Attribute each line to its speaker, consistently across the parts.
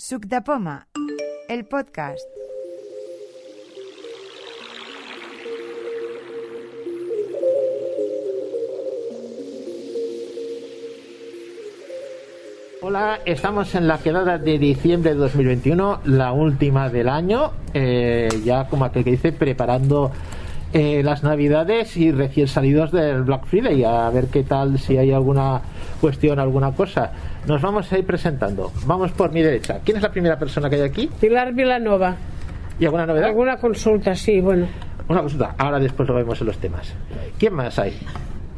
Speaker 1: Suc de Poma, el podcast.
Speaker 2: Hola, estamos en la quedada de diciembre de 2021, la última del año, eh, ya como aquel que dice, preparando eh, las navidades y recién salidos del Black Friday, a ver qué tal, si hay alguna cuestión, alguna cosa. Nos vamos a ir presentando. Vamos por mi derecha. ¿Quién es la primera persona que hay aquí?
Speaker 3: Pilar Vilanova.
Speaker 2: ¿Y alguna novedad?
Speaker 3: Alguna consulta, sí, bueno.
Speaker 2: Una consulta. Ahora después lo vemos en los temas. ¿Quién más hay?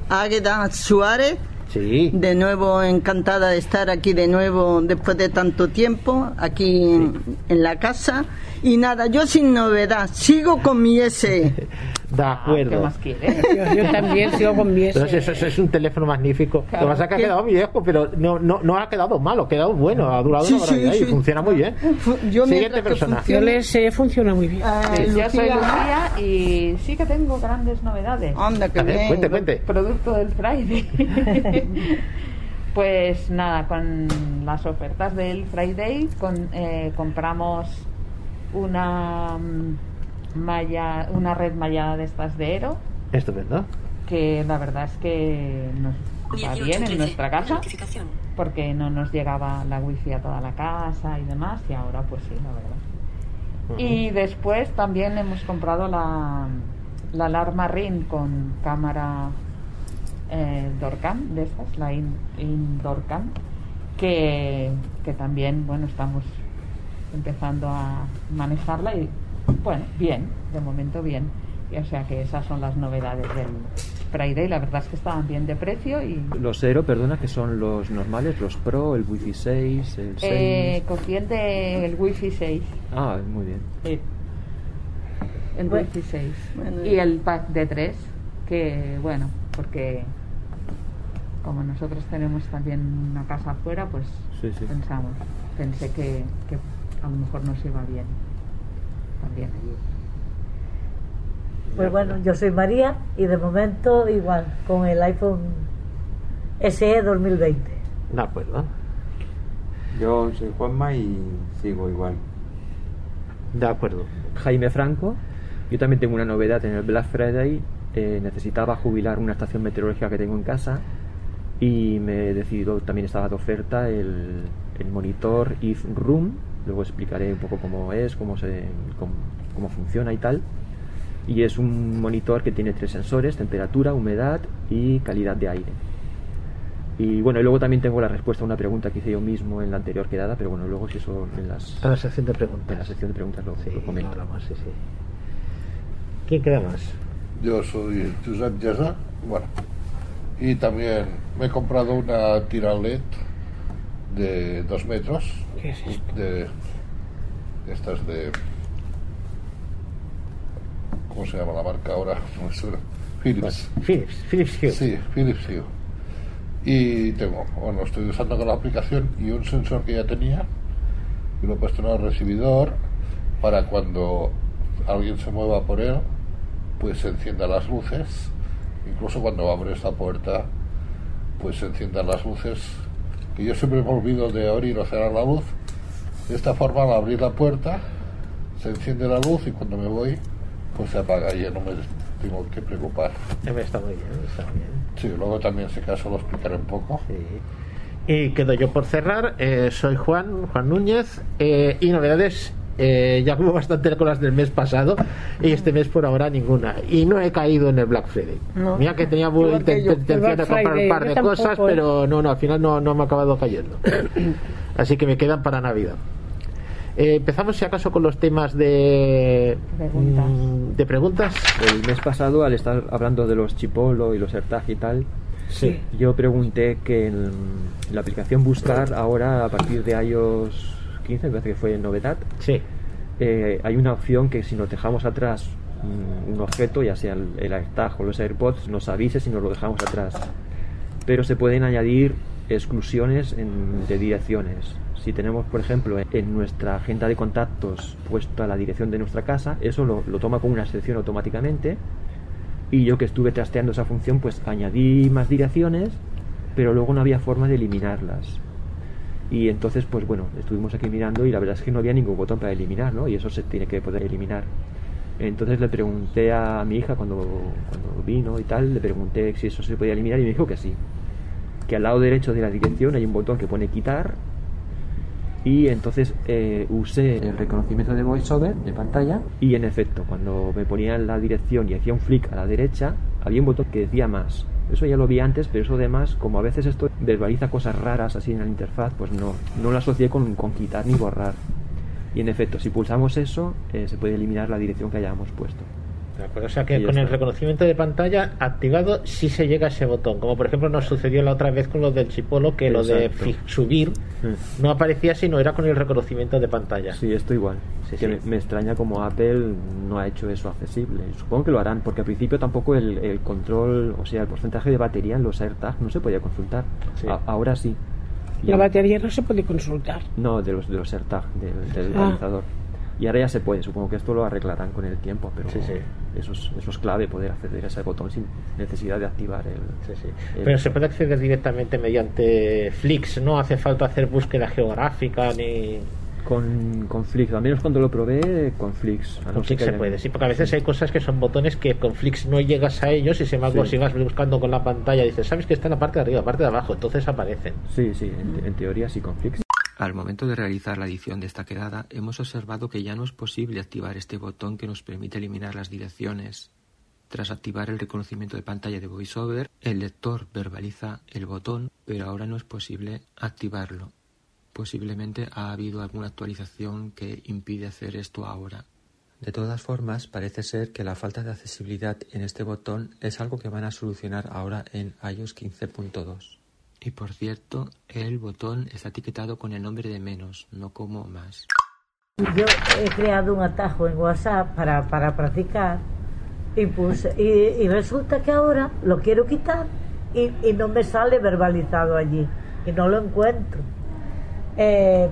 Speaker 4: Águeda Suárez,
Speaker 2: Sí.
Speaker 4: de nuevo encantada de estar aquí de nuevo después de tanto tiempo, aquí en, en la casa. Y nada, yo sin novedad, sigo con mi S.
Speaker 2: De acuerdo.
Speaker 5: ¿Qué más quieres?
Speaker 3: Yo, yo también sigo con mi ese.
Speaker 2: eso, eso es un teléfono magnífico.
Speaker 5: Claro.
Speaker 2: Lo que pasa es que ha quedado viejo, pero no, no, no ha quedado malo, ha quedado bueno, ha durado
Speaker 4: Sí,
Speaker 2: una barbaridad
Speaker 4: sí,
Speaker 2: y
Speaker 4: sí.
Speaker 2: funciona muy bien.
Speaker 4: Yo
Speaker 2: Siguiente persona.
Speaker 3: Yo
Speaker 4: funcione-
Speaker 3: le sé, funciona muy bien.
Speaker 4: Ah,
Speaker 5: Yo soy
Speaker 4: Lucía,
Speaker 5: y sí que tengo grandes novedades.
Speaker 4: Anda, que
Speaker 2: A ver,
Speaker 4: bien.
Speaker 2: cuente, cuente.
Speaker 5: Producto del Friday. pues nada, con las ofertas del Friday con- eh, compramos una mm, malla, una red mallada de estas de Ero,
Speaker 2: Estupendo.
Speaker 5: que la verdad es que nos va bien en nuestra casa porque no nos llegaba la wifi a toda la casa y demás y ahora pues sí, la verdad. Y después también hemos comprado la, la alarma Ring con cámara eh, Doorcam, de estas, la in, Indoor Cam, que, que también, bueno, estamos empezando a manejarla y, bueno, bien, de momento bien. Y, o sea que esas son las novedades del Friday. La verdad es que estaban bien de precio y
Speaker 6: Los Zero, perdona, que son los normales, los Pro, el Wi-Fi 6, el 6.
Speaker 5: eh, cociente el Wi-Fi 6.
Speaker 6: Ah, muy bien.
Speaker 5: Sí. El
Speaker 3: Bueno.
Speaker 5: Wi-Fi 6.
Speaker 4: Bueno,
Speaker 5: y el pack de 3, que bueno, porque como nosotros tenemos también una casa afuera, pues
Speaker 6: Sí, sí.
Speaker 5: pensamos, pensé que, que a lo mejor nos iba bien también allí.
Speaker 7: Pues bueno, yo soy María y de momento igual, con el iPhone SE 2020.
Speaker 2: De acuerdo.
Speaker 8: Yo soy Juanma y sigo igual.
Speaker 2: De acuerdo.
Speaker 6: Jaime Franco. Yo también tengo una novedad en el Black Friday. Eh, necesitaba jubilar una estación meteorológica que tengo en casa y me he decidido, también estaba de oferta el, el monitor If Room. Luego explicaré un poco cómo es, cómo, se, cómo, cómo funciona y tal. Y es un monitor que tiene tres sensores, temperatura, humedad y calidad de aire. Y bueno, y luego también tengo la respuesta a una pregunta que hice yo mismo en la anterior quedada, pero bueno, luego si eso en, las,
Speaker 2: A la sección de preguntas.
Speaker 6: en la sección de preguntas lo,
Speaker 2: Sí,
Speaker 6: lo comento.
Speaker 2: hablamos, sí, sí. ¿Quién queda más?
Speaker 9: Yo soy Josep Yesa, bueno, y también me he comprado una tira LED de dos metros,
Speaker 3: ¿Qué es esto?
Speaker 9: de estas de, ¿cómo se llama la marca ahora? Philips.
Speaker 2: Philips, Philips Hue.
Speaker 9: Sí, Philips Hue. Y tengo, bueno, estoy usando con la aplicación y un sensor que ya tenía y lo he puesto en el recibidor para cuando alguien se mueva por él, pues se enciendan las luces. Incluso cuando abre esta puerta, pues se enciendan las luces. Que yo siempre me olvido de abrir o cerrar la luz. De esta forma, al abrir la puerta, se enciende la luz y cuando me voy, pues se apaga y ya no me tengo que preocupar.
Speaker 2: Está muy bien, está muy bien.
Speaker 9: Sí, luego también, si acaso, lo explicaré un poco.
Speaker 2: Sí. Y quedo yo por cerrar. eh, soy Juan, Juan Núñez. eh, y novedades, eh, ya hubo bastante con las del mes pasado. Y este mes por ahora ninguna. Y no he caído en el Black Friday.
Speaker 4: No.
Speaker 2: Mira que tenía
Speaker 4: yo.
Speaker 2: intención de comprar un par de
Speaker 3: tampoco,
Speaker 2: cosas,
Speaker 3: ¿eh?
Speaker 2: pero no, no, al final no, no me ha acabado cayendo. Así que me quedan para Navidad. Eh, empezamos, si acaso, con los temas de
Speaker 5: Preguntas.
Speaker 2: mm, de preguntas.
Speaker 6: El mes pasado, al estar hablando de los Chipolo y los AirTag y tal,
Speaker 2: Sí.
Speaker 6: yo pregunté que en la aplicación Buscar, ahora a partir de iOS 15, me parece que fue novedad,
Speaker 2: Sí.
Speaker 6: eh, hay una opción que si nos dejamos atrás mm, un objeto, ya sea el, el AirTag o los AirPods, nos avise si nos lo dejamos atrás. Pero se pueden añadir exclusiones en- de direcciones. Si tenemos, por ejemplo, en nuestra agenda de contactos puesta la dirección de nuestra casa, eso lo, lo toma como una excepción automáticamente. Y yo que estuve trasteando esa función, pues añadí más direcciones, pero luego no había forma de eliminarlas. Y entonces, pues bueno, estuvimos aquí mirando y la verdad es que no había ningún botón para eliminar, ¿no? Y eso se tiene que poder eliminar. Entonces le pregunté a mi hija cuando, cuando vino y tal, le pregunté si eso se podía eliminar y me dijo que sí. Que al lado derecho de la dirección hay un botón que pone quitar y entonces eh, usé el reconocimiento de voiceover de pantalla y en efecto cuando me ponía en la dirección y hacía un flick a la derecha había un botón que decía más eso ya lo vi antes pero eso de más como a veces esto verbaliza cosas raras así en la interfaz pues no, no lo asocié con, con quitar ni borrar. Y en efecto si pulsamos eso eh, se puede eliminar la dirección que hayamos puesto
Speaker 2: De acuerdo, o sea que con el
Speaker 6: está.
Speaker 2: reconocimiento de pantalla activado sí se llega a ese botón, como por ejemplo nos sucedió la otra vez con lo del chipolo, que lo de
Speaker 6: Exacto.
Speaker 2: subir no aparecía sino era con el reconocimiento de pantalla.
Speaker 6: Sí, esto igual.
Speaker 2: Sí,
Speaker 6: que
Speaker 2: sí.
Speaker 6: Me, me extraña como Apple no ha hecho eso accesible. Supongo que lo harán, porque al principio tampoco el, el control, o sea, el porcentaje de batería en los AirTag no se podía consultar.
Speaker 2: Sí.
Speaker 6: A- ahora sí. Y
Speaker 3: La batería no se puede consultar.
Speaker 6: No, de los, de los AirTag, del, del
Speaker 3: Ah.
Speaker 6: realizador. Y ahora ya se puede, supongo que esto lo arreglarán con el tiempo, pero
Speaker 2: Sí, sí.
Speaker 6: Eso, es, eso es clave, poder acceder a ese botón sin necesidad de activar el...
Speaker 2: Sí, sí.
Speaker 6: el-
Speaker 2: Pero se puede acceder directamente mediante Flix, no hace falta hacer búsqueda geográfica ni
Speaker 6: Con, con Flix, al menos cuando lo probé, con Flix. no
Speaker 2: con
Speaker 6: ser
Speaker 2: Flix se puede, sí, porque a veces hay cosas que son botones que con Flix no llegas a ellos y sin embargo si vas buscando con la pantalla dices, sabes que está en la parte de arriba, la parte de abajo, entonces aparecen.
Speaker 6: Sí, sí, en, en teoría sí con Flix. Al momento de realizar la edición de esta quedada, hemos observado que ya no es posible activar este botón que nos permite eliminar las direcciones. Tras activar el reconocimiento de pantalla de VoiceOver, el lector verbaliza el botón, pero ahora no es posible activarlo. Posiblemente ha habido alguna actualización que impide hacer esto ahora. De todas formas, parece ser que la falta de accesibilidad en este botón es algo que van a solucionar ahora en iOS 15.2. Y por cierto, el botón está etiquetado con el nombre de menos, no como más.
Speaker 7: Yo he creado un atajo en WhatsApp para, para practicar y, puse, y, y resulta que ahora lo quiero quitar y, y no me sale verbalizado allí y no lo encuentro. Eh,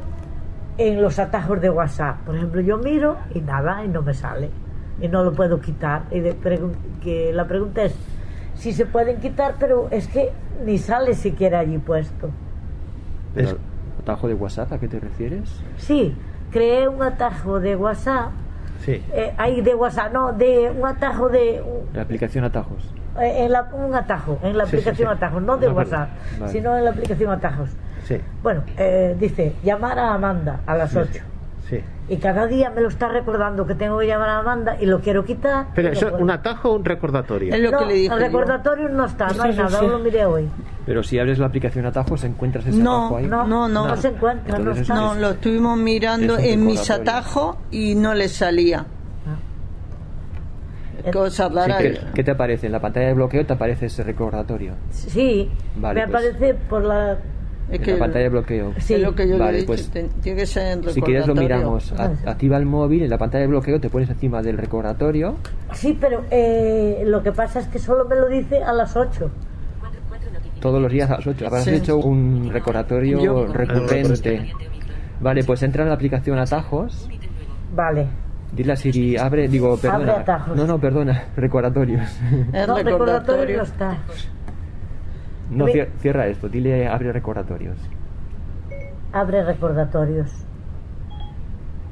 Speaker 7: en los atajos de WhatsApp, por ejemplo, yo miro y nada y no me sale y no lo puedo quitar. Y de que la pregunta es si se pueden quitar, pero es que ni sale siquiera allí puesto.
Speaker 6: Pero, ¿Atajo de WhatsApp a qué te refieres?
Speaker 7: Sí, creé un atajo de WhatsApp
Speaker 2: Sí.
Speaker 7: eh, hay de WhatsApp, no, de un atajo de
Speaker 6: La aplicación atajos.
Speaker 7: eh, en la- un atajo, en la
Speaker 2: Sí, sí,
Speaker 7: aplicación
Speaker 2: sí.
Speaker 7: atajos, no de
Speaker 2: No,
Speaker 7: WhatsApp,
Speaker 6: vale.
Speaker 7: sino en la aplicación atajos.
Speaker 2: Sí,
Speaker 7: Bueno, eh, dice llamar a Amanda a las 8
Speaker 2: sí.
Speaker 7: y cada día me lo está recordando que tengo que llamar a Amanda y lo quiero quitar.
Speaker 2: Pero eso,
Speaker 7: puedo.
Speaker 2: ¿un atajo o un recordatorio?
Speaker 4: Es lo
Speaker 7: no,
Speaker 4: que le dije
Speaker 7: el
Speaker 4: yo.
Speaker 7: recordatorio no está, no hay nada,
Speaker 3: sí.
Speaker 7: lo miré hoy.
Speaker 6: Pero si abres la aplicación atajos, encuentras ese
Speaker 4: No,
Speaker 6: atajo ahí.
Speaker 7: No,
Speaker 4: No, no.
Speaker 7: no, se encuentra, no está.
Speaker 4: No, lo estuvimos mirando
Speaker 6: Es
Speaker 4: en mis atajos y no le salía.
Speaker 7: Eh,
Speaker 4: Cosa
Speaker 6: Sí,
Speaker 4: rara.
Speaker 6: ¿qué, qué te aparece? En la pantalla de bloqueo te aparece ese recordatorio.
Speaker 7: Sí,
Speaker 6: Vale,
Speaker 7: me
Speaker 6: pues.
Speaker 7: aparece por la...
Speaker 4: Es
Speaker 6: en
Speaker 4: que
Speaker 6: la pantalla de bloqueo.
Speaker 7: Sí.
Speaker 4: es lo que yo le
Speaker 6: Vale,
Speaker 4: he dicho.
Speaker 6: pues,
Speaker 4: te- tiene que ser en
Speaker 6: Si quieres lo miramos. A- activa el móvil, en la pantalla de bloqueo te pones encima del recordatorio.
Speaker 7: Sí, pero eh, lo que pasa es que solo me lo dice a las 8.
Speaker 6: Todos los días a las 8. Habrás
Speaker 4: Sí.
Speaker 6: hecho un recordatorio
Speaker 4: Yo-
Speaker 6: recurrente. Vale, pues entra en la aplicación Atajos.
Speaker 7: Vale.
Speaker 6: Dile a Siri, abre, digo, perdona.
Speaker 7: Abre atajos.
Speaker 6: No, no, perdona, recordatorios.
Speaker 4: Es
Speaker 7: no, recordatorio
Speaker 4: recordatorio.
Speaker 7: está.
Speaker 6: No,
Speaker 7: Ve-
Speaker 6: cier- cierra esto, dile abre recordatorios.
Speaker 7: Abre recordatorios.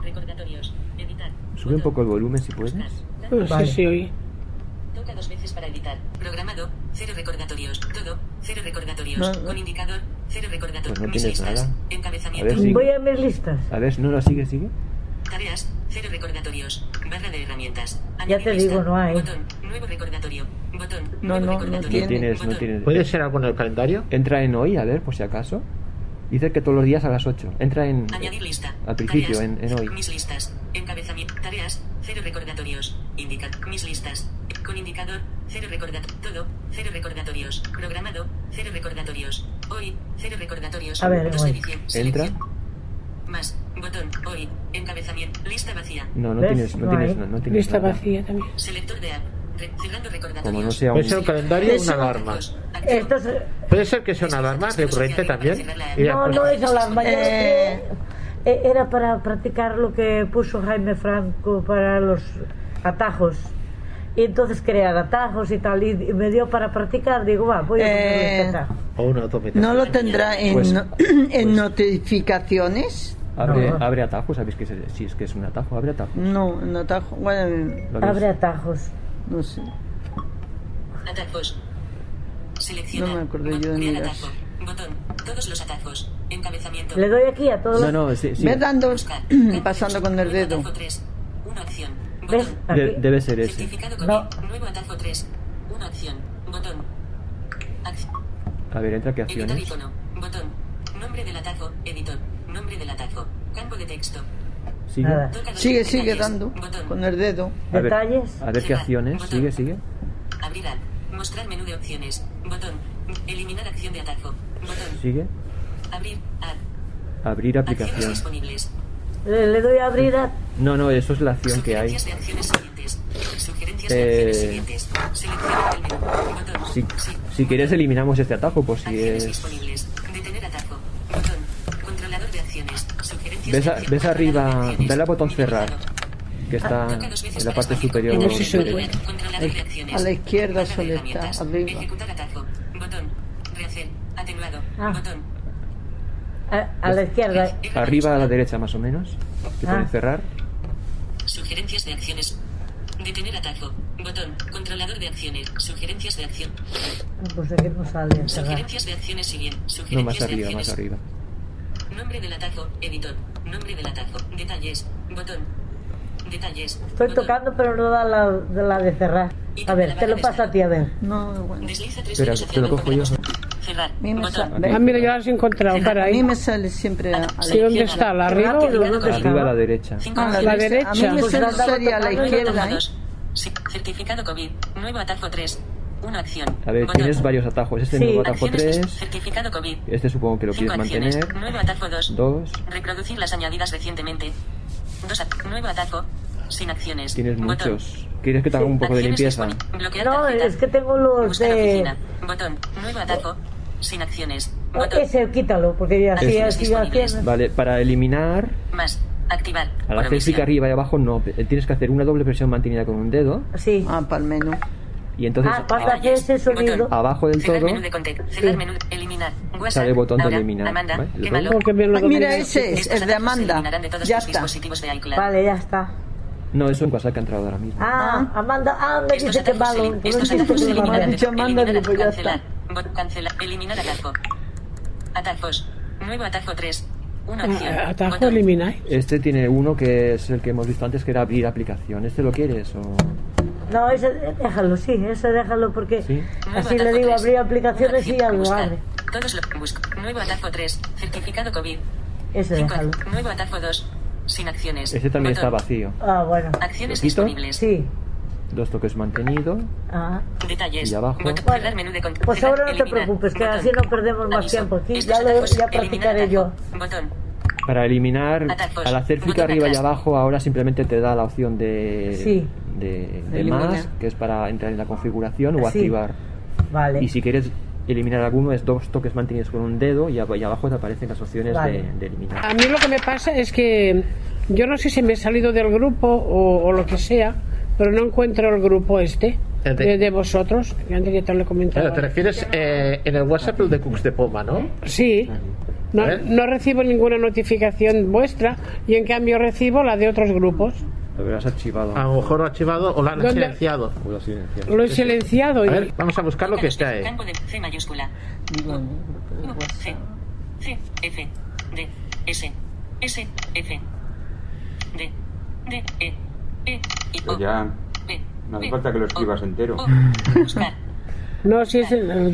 Speaker 10: Recordatorios. Editar.
Speaker 6: Sube un poco el volumen si puedes.
Speaker 3: No sé si hoy.
Speaker 10: Toca dos veces para editar. Programado. Cero recordatorios. Todo. Cero recordatorios.
Speaker 4: No, no.
Speaker 10: Con indicador. Cero recordatorios.
Speaker 6: Pues no
Speaker 10: Mis listas.
Speaker 6: nada.
Speaker 10: Encabezamiento.
Speaker 6: A ver si-
Speaker 7: Voy a mis listas.
Speaker 6: A ver, no, no, sigue, sigue.
Speaker 10: Tareas. Cero recordatorios. Barra de herramientas.
Speaker 7: Ya te
Speaker 10: lista.
Speaker 7: digo, no hay.
Speaker 10: Botón. Nuevo recordatorio.
Speaker 4: No, no, no
Speaker 10: recordatorio.
Speaker 6: No tienes, no tienes.
Speaker 2: ¿Puede ser algo en el calendario?
Speaker 6: Entra en hoy, a ver, por si acaso. Dice que todos los días a las 8. Entra en.
Speaker 10: Añadir lista.
Speaker 6: Al principio,
Speaker 10: Tareas.
Speaker 6: en, en hoy.
Speaker 10: Mis listas. Encabezamiento. Tareas. Cero recordatorios. Indica. Mis listas. Con indicador. Cero recordatorio. Todo. Cero recordatorios. Programado. Cero recordatorios. Hoy. Cero recordatorios.
Speaker 7: A ver,
Speaker 10: Dos
Speaker 7: hoy.
Speaker 6: Entra.
Speaker 10: Más. Botón. Hoy. Encabezamiento. Lista vacía.
Speaker 6: No, no
Speaker 7: ¿Ves?
Speaker 6: tienes, no
Speaker 7: No
Speaker 6: tienes, no, no tienes
Speaker 3: Lista
Speaker 6: nada.
Speaker 3: vacía también.
Speaker 10: Selector de app.
Speaker 6: Como no sea
Speaker 2: Puede
Speaker 6: un.
Speaker 2: ser un calendario o una alarma.
Speaker 7: Esto es-
Speaker 2: Puede ser que sea una alarma recurrente también.
Speaker 7: No,
Speaker 2: pues,
Speaker 7: no es alarma. lo
Speaker 4: Eh.
Speaker 7: Eh, Era para practicar lo que puso Jaime Franco para los atajos. y entonces crear atajos y tal, y, me dio para practicar, digo, va, voy a poner
Speaker 4: Eh,
Speaker 7: este atajo.
Speaker 4: ¿No lo tendrá en,
Speaker 6: Pues-
Speaker 4: no- en notificaciones?
Speaker 6: Abre,
Speaker 7: No.
Speaker 6: abre atajos, ¿sabéis que es, si es que es un atajo? Abre atajos.
Speaker 4: No, en atajo. Bueno.
Speaker 7: Abre atajos.
Speaker 4: No sé.
Speaker 11: Atajos. Seleccionar.
Speaker 4: No me acuerdo yo de mirar.
Speaker 11: Botón. Todos los atajos. Encabezamiento.
Speaker 7: Le doy aquí a todos
Speaker 6: No,
Speaker 7: los...
Speaker 6: no, sí, sí.
Speaker 4: Ve dando, pasando con el dedo.
Speaker 11: Atajo 3. Una acción.
Speaker 6: Debe ser ese.
Speaker 11: Certificado.
Speaker 7: No.
Speaker 11: Nuevo atajo 3. Una acción. Botón. Acción.
Speaker 6: A ver, entra qué
Speaker 11: Editar
Speaker 6: acciones.
Speaker 11: icono. Botón. Nombre del atajo. Editor. Nombre del atajo. Campo de texto.
Speaker 6: Sigue.
Speaker 7: Nada.
Speaker 4: Sigue, sigue dando con el dedo.
Speaker 6: A ver,
Speaker 7: Detalles.
Speaker 6: a ver qué acciones.
Speaker 11: Botón.
Speaker 6: Sigue, sigue.
Speaker 11: Abrir ad. Mostrar menú de opciones. Botón. Eliminar acción de atajo. Botón.
Speaker 6: Sigue.
Speaker 11: Abrir ad.
Speaker 6: Abrir aplicación.
Speaker 11: disponibles.
Speaker 7: Le, le doy a abrir.
Speaker 6: No, no, eso es la acción que hay.
Speaker 11: Sugerencias de acciones siguientes. Sugerencias
Speaker 6: Eh,
Speaker 11: de acciones siguientes. Selecciona el menú. Botón.
Speaker 6: Si,
Speaker 11: Sí.
Speaker 6: si quieres eliminamos este atajo, pues si
Speaker 11: Acciones
Speaker 6: es...
Speaker 11: disponibles. Detener atajo. Botón. Controlador de acciones. Sugerencias
Speaker 6: ¿Ves,
Speaker 11: de
Speaker 6: a- ves
Speaker 11: de
Speaker 6: arriba, ve el botón cerrar, que está
Speaker 11: veces
Speaker 6: en la parte superior
Speaker 3: No sé si
Speaker 11: de.
Speaker 4: A la izquierda
Speaker 11: de herramientas.
Speaker 4: estar, arriba.
Speaker 7: Ah. A, a la izquierda.
Speaker 6: Arriba a la derecha más o menos, que pone
Speaker 7: Ah.
Speaker 6: cerrar.
Speaker 11: Sugerencias de acciones. Detener atajo. Botón. Controlador de acciones. Sugerencias de acción.
Speaker 7: Ah, Pues aquí no sale. cerrar.
Speaker 11: Sugerencias de acciones siguen.
Speaker 6: No,
Speaker 11: Sugerencias
Speaker 6: más
Speaker 11: de
Speaker 6: arriba,
Speaker 11: acciones.
Speaker 6: más arriba.
Speaker 11: Nombre del atajo. Editor. Nombre del atajo. Detalles. Botón. Detalles.
Speaker 7: Estoy
Speaker 11: Botón.
Speaker 7: tocando, pero no da la, de la de cerrar. A ver, te lo paso a ti, a ver.
Speaker 4: No, bueno.
Speaker 11: Desliza tres
Speaker 6: Espera, te lo cojo yo.
Speaker 11: Cerrar.
Speaker 4: A
Speaker 3: Ah, mira, yo las he encontrado, para
Speaker 4: a
Speaker 3: ahí.
Speaker 4: mí me sale siempre a, a la
Speaker 3: Sí, ¿dónde está? ¿La arriba o la-
Speaker 7: ¿dónde está?
Speaker 6: Arriba a la derecha.
Speaker 4: Ah, la,
Speaker 3: La
Speaker 4: derecha. A mí me
Speaker 7: Pues
Speaker 4: sale a la izquierda. ¿eh?
Speaker 11: Certificado COVID. Nuevo atajo 3. Una acción.
Speaker 6: A ver,
Speaker 11: Botón.
Speaker 6: tienes varios atajos. Este
Speaker 7: Sí.
Speaker 6: nuevo atajo
Speaker 11: Acciones de-
Speaker 6: 3.
Speaker 11: Certificado COVID.
Speaker 6: Este supongo que lo
Speaker 11: Cinco
Speaker 6: quieres
Speaker 11: acciones.
Speaker 6: mantener.
Speaker 11: Nuevo atajo 2.
Speaker 6: 2.
Speaker 11: Reproducir las añadidas recientemente. Dos at- nuevo atajo. Sin acciones.
Speaker 6: Tienes
Speaker 11: Botón.
Speaker 6: muchos. ¿Quieres que te haga un poco de
Speaker 11: Acciones
Speaker 6: limpieza?
Speaker 11: disponi- Bloquear
Speaker 7: No, es que tengo los
Speaker 11: Buscar
Speaker 7: de...
Speaker 11: oficina. Botón. Nuevo atajo. Sin acciones.
Speaker 7: Oh,
Speaker 11: Botón.
Speaker 7: Ese, quítalo, porque ya así,
Speaker 11: Acciones.
Speaker 6: Vale, para eliminar,
Speaker 11: Más. Activar.
Speaker 6: al hacer clic arriba y abajo, no. eh, Tienes que hacer una doble presión mantenida con un dedo.
Speaker 7: Sí.
Speaker 4: Ah, para el menú.
Speaker 6: Y entonces
Speaker 7: Ah, hace ese sonido...
Speaker 6: Abajo del todo
Speaker 11: menú de contexto. Cerrar
Speaker 7: Sí.
Speaker 11: menú. Eliminar. WhatsApp.
Speaker 6: sale el botón de eliminar.
Speaker 11: Amanda.
Speaker 4: Ah, Mira, ese es, el de Amanda. Ya está.
Speaker 7: Vale, ya está.
Speaker 6: No, eso en WhatsApp que ha entrado ahora mismo.
Speaker 7: Ah, Amanda, ah, me
Speaker 11: Estos
Speaker 7: dice que
Speaker 11: atajos
Speaker 7: malo. que no
Speaker 11: atajos
Speaker 4: Yo mando,
Speaker 11: eliminar,
Speaker 4: digo, ya
Speaker 11: cancelar.
Speaker 4: está.
Speaker 11: Cancelar. Eliminar atajo. Atajos. Nuevo atajo 3. Una
Speaker 3: Ah,
Speaker 11: acción.
Speaker 3: Atajo elimináis.
Speaker 6: Este tiene uno que es el que hemos visto antes, que era abrir aplicación. ¿Este lo quieres? O...
Speaker 7: No, ese déjalo, sí, ese déjalo porque
Speaker 6: Sí.
Speaker 11: Nuevo
Speaker 7: así le digo
Speaker 11: 3.
Speaker 7: abrir aplicaciones y ya lo abre.
Speaker 11: Todos lo busco. Nuevo atajo 3. Certificado COVID.
Speaker 7: Ese déjalo.
Speaker 11: Nuevo atajo 2. Sin acciones.
Speaker 6: Este también
Speaker 11: Botón.
Speaker 6: está vacío.
Speaker 7: Ah, bueno.
Speaker 11: Acciones disponibles.
Speaker 7: Sí.
Speaker 6: Dos toques mantenido.
Speaker 7: Ah.
Speaker 11: Detalles.
Speaker 6: Y abajo.
Speaker 11: Botón.
Speaker 7: Bueno,
Speaker 11: menú de
Speaker 7: pues ahora no te preocupes, que
Speaker 11: Botón.
Speaker 7: así no perdemos más
Speaker 11: Aviso.
Speaker 7: tiempo aquí.
Speaker 11: Estos
Speaker 7: Ya lo- ya
Speaker 11: eliminar
Speaker 7: practicaré yo.
Speaker 11: atajo. Botón.
Speaker 6: Para eliminar,
Speaker 11: Atajos.
Speaker 6: al hacer clic arriba y abajo, ahora simplemente te da la opción de,
Speaker 7: Sí.
Speaker 6: de, de
Speaker 4: Eliminar.
Speaker 6: más, que es para entrar en la configuración o
Speaker 7: Sí.
Speaker 6: activar.
Speaker 7: Vale.
Speaker 6: Y si quieres eliminar alguno, es dos toques mantenidos con un dedo y, ab- y abajo te aparecen las opciones
Speaker 7: Vale.
Speaker 6: de, de eliminar.
Speaker 3: A mí lo que me pasa es que yo no sé si me he salido del grupo o, o lo que sea, pero no encuentro el grupo este
Speaker 2: El de-
Speaker 3: de, de vosotros. que Antes ya te lo he comentado.
Speaker 2: Claro, te refieres eh, en el WhatsApp el de Cooks de Poma, ¿no?
Speaker 3: Sí. No,
Speaker 2: A
Speaker 3: no recibo ninguna notificación vuestra y en cambio recibo la de otros grupos.
Speaker 6: Lo habrás archivado.
Speaker 2: A lo mejor lo ha archivado o lo han silenciado.
Speaker 6: O lo silenciado.
Speaker 3: Lo he silenciado
Speaker 2: A
Speaker 3: y
Speaker 2: ver, vamos a buscar lo que está ahí.
Speaker 11: Campo de C mayúscula. C, F, D, S, S, F, D, D, E, E, I, O,
Speaker 8: ya no hace falta que lo escribas entero.
Speaker 11: Buscar.
Speaker 3: no, si es el, lo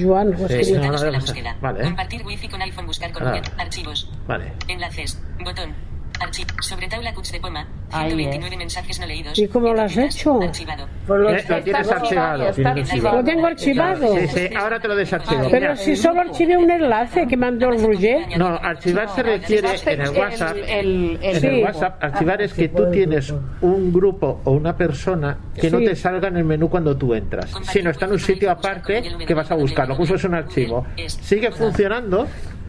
Speaker 2: Sí, no, no, no, ¿eh?
Speaker 11: Compartir wifi con iPhone. Buscar con. Archivos.
Speaker 2: Vale.
Speaker 11: Enlaces. Botón. Archivo. Sobre tabla Cuts de Poma.
Speaker 7: Ahí
Speaker 11: 129 mensajes no leídos.
Speaker 3: ¿Y cómo lo has hecho?
Speaker 11: Archivado.
Speaker 7: Pues lo,
Speaker 2: lo tienes archivado.
Speaker 6: Tienes archivado.
Speaker 3: Lo tengo archivado.
Speaker 2: Sí, sí, ahora te lo desactivo.
Speaker 3: Pero
Speaker 2: Mira.
Speaker 3: si solo archivé un enlace que mandó el Roger.
Speaker 2: No, archivar se requiere en el WhatsApp.
Speaker 5: El, el-
Speaker 2: En
Speaker 3: Sí.
Speaker 2: el WhatsApp, archivar es que tú tienes un grupo o una persona que no te salga en el menú cuando tú entras, sino está en un sitio aparte que vas a buscarlo. Justo es un archivo. Sigue funcionando,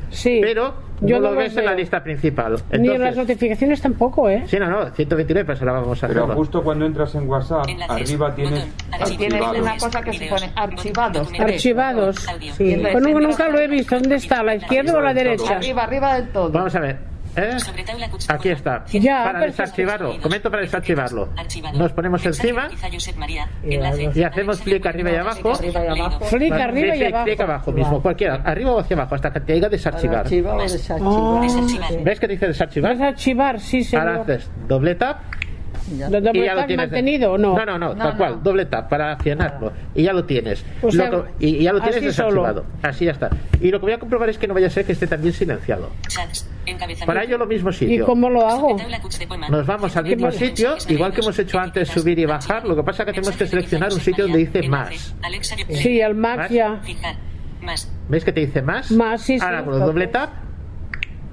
Speaker 3: Sí.
Speaker 2: pero
Speaker 3: Yo
Speaker 2: no
Speaker 3: no
Speaker 2: lo ves en la
Speaker 3: veo.
Speaker 2: lista principal.
Speaker 3: Ni en las notificaciones tampoco, ¿eh?
Speaker 2: sí, no, no, 129, pues ahora vamos a
Speaker 8: Pero
Speaker 2: hacerlo.
Speaker 8: justo cuando entras en WhatsApp,
Speaker 10: Enlaces,
Speaker 8: arriba tienes
Speaker 10: botón,
Speaker 5: una cosa que se pone archivados.
Speaker 3: Archivados.
Speaker 7: Sí.
Speaker 5: Entonces,
Speaker 3: Pues nunca, lo he visto. ¿Dónde está? ¿A la izquierda o a la derecha?
Speaker 5: Arriba, arriba del todo.
Speaker 2: Vamos a ver. ¿Eh?
Speaker 10: Sobre tabla cuts-
Speaker 2: Aquí está.
Speaker 3: Ya,
Speaker 2: para
Speaker 3: perfecto.
Speaker 2: desarchivarlo. Comento para desarchivarlo.
Speaker 10: Archivado.
Speaker 2: Nos ponemos encima.
Speaker 7: Y
Speaker 2: hacemos clic arriba y abajo.
Speaker 5: Abajo.
Speaker 3: Clic arriba y
Speaker 2: sí, Clic
Speaker 3: abajo.
Speaker 2: abajo mismo, cualquiera. Arriba o hacia abajo, hasta que te diga desarchivar.
Speaker 4: Archivar o desarchivar.
Speaker 10: Desarchivar.
Speaker 2: ¿Ves que dice desarchivar?
Speaker 3: Desarchivar, sí,
Speaker 2: Ahora
Speaker 3: señor.
Speaker 2: haces doble tap
Speaker 4: Ya.
Speaker 3: ¿Lo
Speaker 2: y ya tienes.
Speaker 3: mantenido o no?
Speaker 2: No, no, no,
Speaker 5: No,
Speaker 2: tal
Speaker 5: no.
Speaker 2: cual, doble tap para accionarlo. Y ya lo tienes.
Speaker 3: O sea,
Speaker 2: Lo que- y, y ya lo tienes
Speaker 3: así
Speaker 2: desarchivado.
Speaker 3: solo.
Speaker 2: Así ya está. Y lo que voy a comprobar es que no vaya a ser que esté también silenciado. Para ello lo mismo
Speaker 3: ¿Y
Speaker 2: sitio.
Speaker 3: cómo lo hago?
Speaker 2: Nos vamos al mismo sitio, igual que hemos hecho antes subir y bajar. Lo que pasa es que tenemos que seleccionar un sitio donde dice más.
Speaker 10: Alexa,
Speaker 3: Sí, al
Speaker 2: ¿Más?
Speaker 3: ya.
Speaker 2: ¿Veis que te dice más?
Speaker 3: Más, sí, sí.
Speaker 2: Ahora con el doble tap,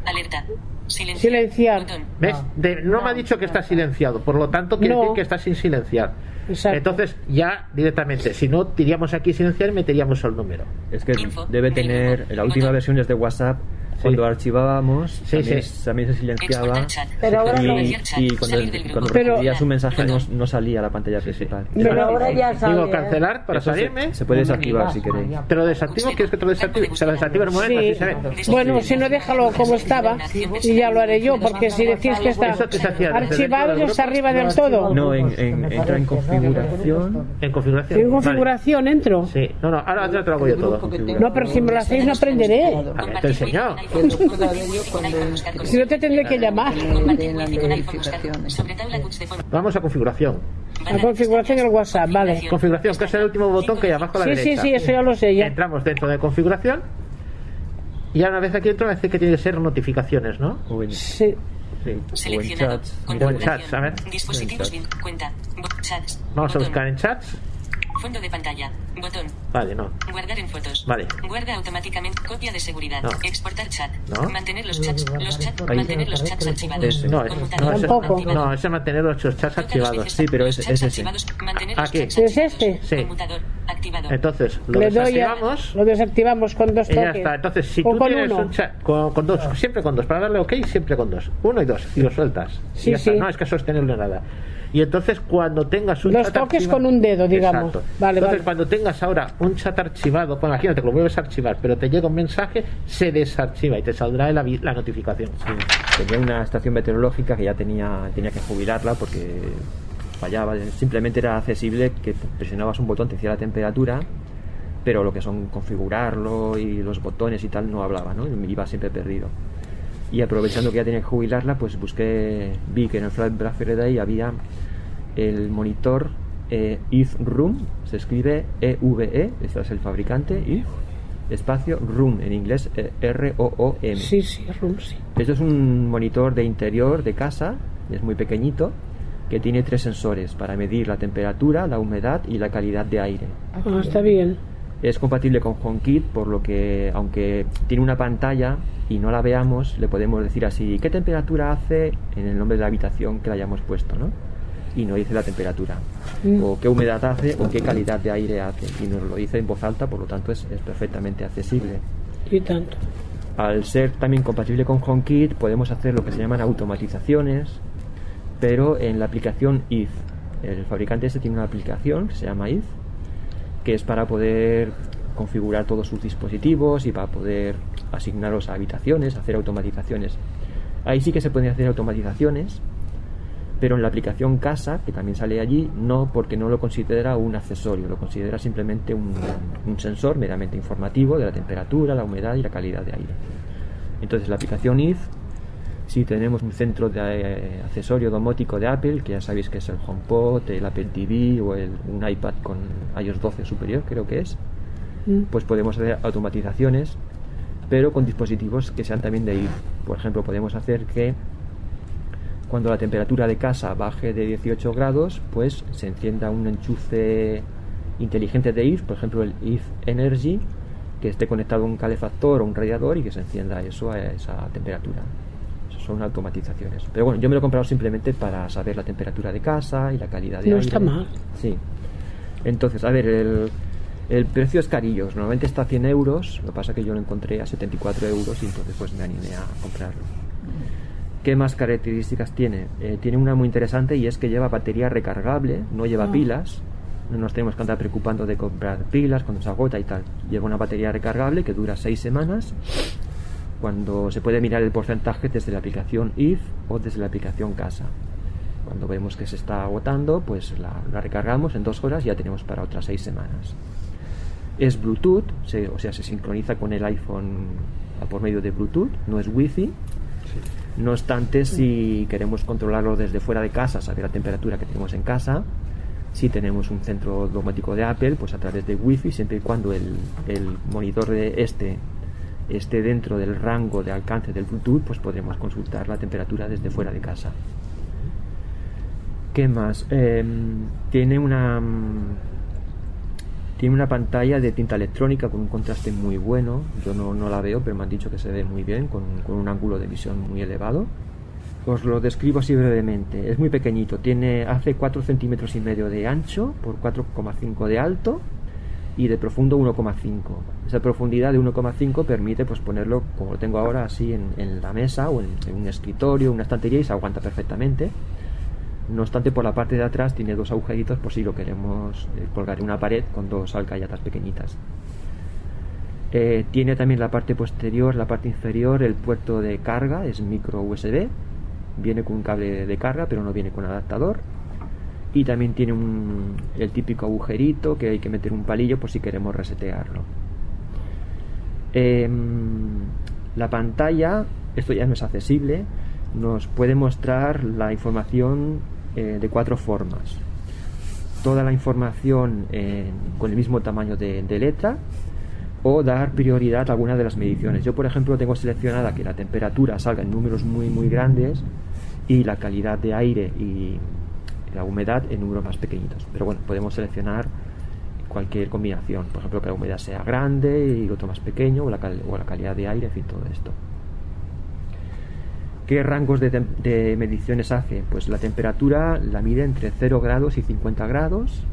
Speaker 10: Alerta. Silenciar.
Speaker 2: ¿ves? De- no me ha dicho que está silenciado, por lo tanto quiere
Speaker 3: No.
Speaker 2: decir que está sin silenciar.
Speaker 3: Exacto.
Speaker 2: Entonces ya directamente, si no, iríamos aquí silenciar y meteríamos el número.
Speaker 6: Es que
Speaker 10: Info.
Speaker 6: debe tener, en la última versión de WhatsApp, cuando archivábamos,
Speaker 2: Sí,
Speaker 6: también,
Speaker 2: sí.
Speaker 6: también se silenciaba.
Speaker 7: Pero ahora
Speaker 6: y, y cuando, cuando
Speaker 3: Pero-
Speaker 6: recibías un mensaje no, no salía la pantalla principal.
Speaker 7: Pero ahora ya sale.
Speaker 2: Digo
Speaker 7: ¿eh?
Speaker 2: cancelar para
Speaker 6: Eso se-
Speaker 2: salirme.
Speaker 6: Se, puede desactivar si queréis.
Speaker 2: ¿Te lo desactivo? ¿Quieres que te lo desactive? Se lo desactivo en un momento,
Speaker 3: Sí.
Speaker 2: así se ve.
Speaker 3: Bueno, si no, déjalo como estaba y ya lo haré yo, porque si decís que está
Speaker 2: se
Speaker 3: archivado ya está arriba del todo.
Speaker 6: No, en, en- entra en configuración.
Speaker 2: En configuración.
Speaker 3: ¿En
Speaker 2: Vale.
Speaker 3: configuración entro?
Speaker 2: Sí, no, no, ahora ya te lo hago yo todo.
Speaker 3: No, pero si me lo hacéis no aprenderé.
Speaker 2: A te enseño.
Speaker 3: Si no te tendré que llamar.
Speaker 2: Vamos a configuración.
Speaker 3: La configuración del WhatsApp, vale.
Speaker 2: Configuración, que es el último botón que hay abajo a la
Speaker 3: Sí, sí,
Speaker 2: derecha.
Speaker 3: sí, eso ya lo sé ya.
Speaker 2: Entramos dentro de configuración. Y ahora una vez aquí dentro me dice que tiene que ser notificaciones, ¿no?
Speaker 6: O en,
Speaker 3: Sí.
Speaker 6: sí, o en
Speaker 10: Seleccionado.
Speaker 6: chats.
Speaker 2: O en
Speaker 10: Configuración.
Speaker 2: chats, a ver.
Speaker 10: Dispositivos bien. Cuenta. Chats.
Speaker 2: Vamos a buscar en chats.
Speaker 10: Fondo de pantalla. Botón.
Speaker 2: Vale, no.
Speaker 10: Guardar en fotos.
Speaker 2: Vale.
Speaker 10: Guarda automáticamente. Copia de seguridad.
Speaker 2: No.
Speaker 10: Exportar chat.
Speaker 2: No.
Speaker 10: Mantener los chats. Los chats.
Speaker 6: Ahí.
Speaker 10: Mantener los chats archivados.
Speaker 6: Ese.
Speaker 2: No, es,
Speaker 10: Conmutador.
Speaker 2: no, ese,
Speaker 3: Tampoco.
Speaker 2: no, ese mantener los chats activados.
Speaker 6: Sí, pero es- es ese.
Speaker 10: archivados. Mantener los
Speaker 2: Aquí.
Speaker 10: chats
Speaker 3: ¿Es este?
Speaker 2: Sí.
Speaker 10: Activado.
Speaker 2: Entonces, lo
Speaker 3: Le doy a,
Speaker 2: desactivamos.
Speaker 3: lo desactivamos con dos
Speaker 2: Y ya
Speaker 3: toques.
Speaker 2: está. Entonces, si
Speaker 3: o
Speaker 2: tú
Speaker 3: con
Speaker 2: tienes
Speaker 3: uno.
Speaker 2: un chat con, con dos, siempre con dos, para darle OK, siempre con dos. Uno y dos, y lo sueltas. Y
Speaker 3: Sí,
Speaker 2: ya está.
Speaker 3: sí.
Speaker 2: No es que sostenerlo nada. Y entonces, cuando tengas un
Speaker 3: Los
Speaker 2: chat
Speaker 3: toques
Speaker 2: archivado-
Speaker 3: con un dedo, digamos.
Speaker 2: Exacto.
Speaker 3: Vale,
Speaker 2: entonces,
Speaker 3: vale.
Speaker 2: cuando tengas ahora un chat archivado, pues imagínate que lo vuelves a archivar, pero te llega un mensaje, se desarchiva y te saldrá la, la notificación.
Speaker 6: Tenía una estación meteorológica que ya tenía, tenía que jubilarla porque fallaba. Simplemente era accesible que presionabas un botón, te decía la temperatura, pero lo que son configurarlo y los botones y tal no hablaba, ¿no? Iba siempre perdido. Y aprovechando que ya tenía que jubilarla, pues busqué, vi que en el Flat Black Friday había el monitor eh, ETH Room, se escribe EVE, este es el fabricante, ETH, espacio Room, en inglés eh, R-O-O-M.
Speaker 3: Sí, sí, Rum, sí.
Speaker 6: Esto es un monitor de interior de casa, es muy pequeñito, que tiene tres sensores para medir la temperatura, la humedad y la calidad de aire.
Speaker 3: Ah, está bien.
Speaker 6: Es compatible con HomeKit, por lo que, aunque tiene una pantalla y no la veamos, le podemos decir así, ¿qué temperatura hace en el nombre de la habitación que le hayamos puesto, ¿no? Y nos dice la temperatura.
Speaker 3: Mm.
Speaker 6: O qué humedad hace o qué calidad de aire hace. Y nos lo dice en voz alta, por lo tanto es, es perfectamente accesible.
Speaker 3: Y tanto.
Speaker 6: Al ser también compatible con HomeKit, podemos hacer lo que se llaman automatizaciones, pero en la aplicación If. El fabricante este tiene una aplicación que se llama If, que es para poder configurar todos sus dispositivos y para poder asignarlos a habitaciones, hacer automatizaciones. Ahí sí que se pueden hacer automatizaciones, pero en la aplicación Casa, que también sale allí, no, porque no lo considera un accesorio, lo considera simplemente un, un sensor meramente informativo de la temperatura, la humedad y la calidad de aire. Entonces la aplicación If, si tenemos un centro de eh, accesorio domótico de Apple, que ya sabéis que es el HomePod, el Apple TV o el, un iPad con iOS 12 superior, creo que es,
Speaker 3: Mm.
Speaker 6: pues podemos hacer automatizaciones, pero con dispositivos que sean también de If. Por ejemplo, podemos hacer que cuando la temperatura de casa baje de 18 grados, pues se encienda un enchufe inteligente de IF, por ejemplo el IF Energy, que esté conectado a un calefactor o un radiador y que se encienda eso a esa temperatura. Eso son automatizaciones. Pero bueno, yo me lo he comprado simplemente para saber la temperatura de casa y la calidad de
Speaker 3: No
Speaker 6: aire.
Speaker 3: está mal.
Speaker 6: Sí. Entonces, a ver, el, El precio es carillo, normalmente está a 100 euros, lo que pasa que yo lo encontré a 74 euros y entonces pues me animé a comprarlo. ¿Qué más características tiene? Eh, tiene una muy interesante y es que lleva batería recargable, no lleva
Speaker 7: Ah.
Speaker 6: pilas, no nos tenemos que andar preocupando de comprar pilas cuando se agota y tal. Lleva una batería recargable que dura 6 semanas, cuando se puede mirar el porcentaje desde la aplicación IF o desde la aplicación Casa. Cuando vemos que se está agotando, pues la, la recargamos en dos horas y ya tenemos para otras 6 semanas. Es Bluetooth, se- o sea, se sincroniza con el iPhone por medio de Bluetooth, no es Wi-Fi. No obstante, si queremos controlarlo desde fuera de casa, saber la temperatura que tenemos en casa, si tenemos un centro domótico de Apple, pues a través de Wi-Fi, siempre y cuando el, el monitor de este esté dentro del rango de alcance del Bluetooth, pues podremos consultar la temperatura desde fuera de casa. ¿Qué más? Em, tiene una mm, tiene una pantalla de tinta electrónica con un contraste muy bueno. Yo no, no la veo, pero me han dicho que se ve muy bien, con, con un ángulo de visión muy elevado. Os lo describo así brevemente. Es muy pequeñito. Tiene, hace 4 centímetros y medio de ancho por 4,5 de alto y de profundo 1,5. Esa profundidad de 1,5 permite pues ponerlo como lo tengo ahora así en, en la mesa o en, en un escritorio, una estantería y se aguanta perfectamente. No obstante, por la parte de atrás tiene dos agujeritos por si lo queremos eh, colgar en una pared con dos alcayatas pequeñitas. Eh, tiene también la parte posterior, la parte inferior, el puerto de carga, es micro USB. Viene con un cable de carga, pero no viene con adaptador. Y también tiene un- el típico agujerito que hay que meter un palillo por si queremos resetearlo. Em, la pantalla, esto ya no es accesible, nos puede mostrar la información eh, de cuatro formas. Toda la información en- con el mismo tamaño de, de letra o dar prioridad a alguna de las mediciones. Yo, por ejemplo, tengo seleccionada que la temperatura salga en números muy, muy grandes y la calidad de aire y la humedad en números más pequeñitos. Pero bueno, podemos seleccionar cualquier combinación. Por ejemplo, que la humedad sea grande y otro más pequeño o la, cal- o la calidad de aire, en fin, todo esto. ¿Qué rangos de, de mediciones hace? Pues la temperatura la mide entre 0 grados y 50 grados,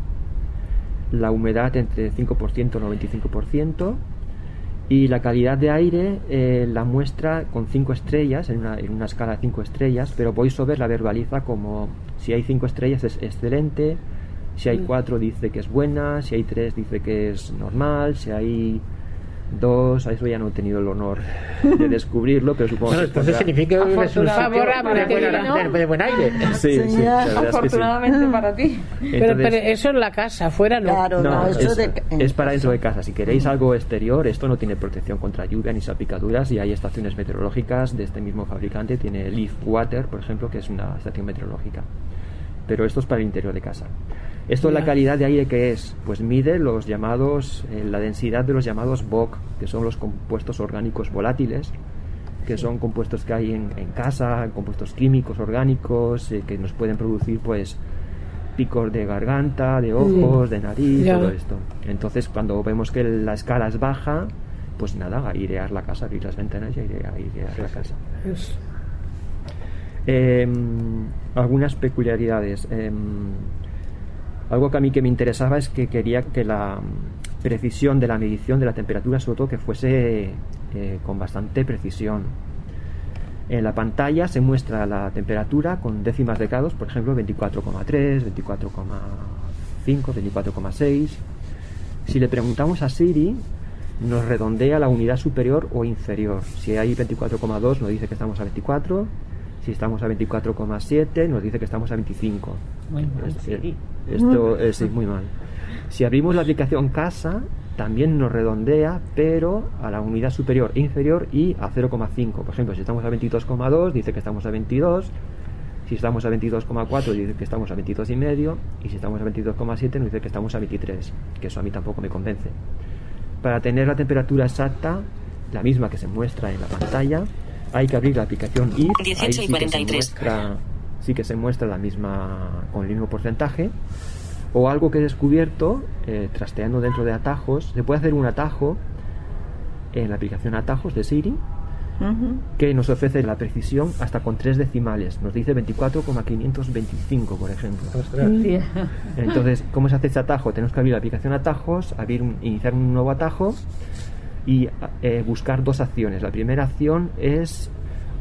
Speaker 6: la humedad entre 5% y 95%, y la calidad de aire eh, la muestra con 5 estrellas, en una, en una escala de 5 estrellas, pero VoiceOver la verbaliza como si hay 5 estrellas es excelente, si hay
Speaker 3: Mm.
Speaker 6: 4 dice que es buena, si hay 3 dice que es normal, si hay 2, a eso ya no he tenido el honor de descubrirlo, pero supongo que
Speaker 2: entonces
Speaker 6: pondrá-
Speaker 2: significa que es un sitio
Speaker 3: Favorable,
Speaker 2: de de- buen aire.
Speaker 6: Sí.
Speaker 5: Afortunadamente para ti.
Speaker 3: Pero,
Speaker 6: Entonces-
Speaker 3: pero eso en la casa, fuera no.
Speaker 4: Claro,
Speaker 6: no,
Speaker 4: no, eso
Speaker 6: es,
Speaker 4: de-
Speaker 6: es para dentro de casa. Si queréis algo exterior, esto no tiene protección contra lluvia ni salpicaduras y hay estaciones meteorológicas de este mismo fabricante. Tiene Leaf Water, por ejemplo, que es una estación meteorológica. Pero esto es para el interior de casa. Esto es la calidad de aire que es, pues mide los llamados, eh, la densidad de los llamados BOC, que son los compuestos orgánicos volátiles, que son compuestos que hay en, en casa, compuestos químicos orgánicos, eh, que nos pueden producir pues picos de garganta, de ojos, de nariz, todo esto. Entonces, cuando vemos que la escala es baja, pues nada, airear la casa, abrir las ventanas y airear, airear la casa.
Speaker 3: Es-
Speaker 6: Em, algunas peculiaridades. Algo que a mí que me interesaba es que quería que la mm, precisión de la medición de la temperatura, sobre todo que fuese eh, con bastante precisión. En la pantalla se muestra la temperatura con décimas de grados, por ejemplo 24,3, 24,5, 24,6. Si le preguntamos a Siri, nos redondea la unidad superior o inferior. Si hay 24,2 nos dice que estamos a 24, si estamos a 24,7 nos dice que estamos a 25.
Speaker 5: Muy mal,
Speaker 6: Es-
Speaker 5: Siri.
Speaker 6: Esto es muy mal. Si abrimos la aplicación casa, también nos redondea, pero a la unidad superior e inferior y a 0,5. Por ejemplo, si estamos a 22,2, dice que estamos a 22. Si estamos a 22,4, dice que estamos a 22 y medio. Y si estamos a 22,7, nos dice que estamos a 23. Que eso a mí tampoco me convence. Para tener la temperatura exacta, la misma que se muestra en la pantalla, hay que abrir la aplicación IF.
Speaker 10: 18
Speaker 6: ahí
Speaker 10: y
Speaker 6: sí que se
Speaker 10: 43.
Speaker 6: muestra- sí que se muestra la misma con el mismo porcentaje. O algo que he descubierto, eh, trasteando dentro de atajos, se puede hacer un atajo en la aplicación atajos de Siri que nos ofrece la precisión hasta con tres decimales. Nos dice 24,525, por ejemplo. Entonces, ¿cómo se hace este atajo? Tenemos que abrir la aplicación atajos, abrir un- iniciar un nuevo atajo y eh, buscar dos acciones. La primera acción es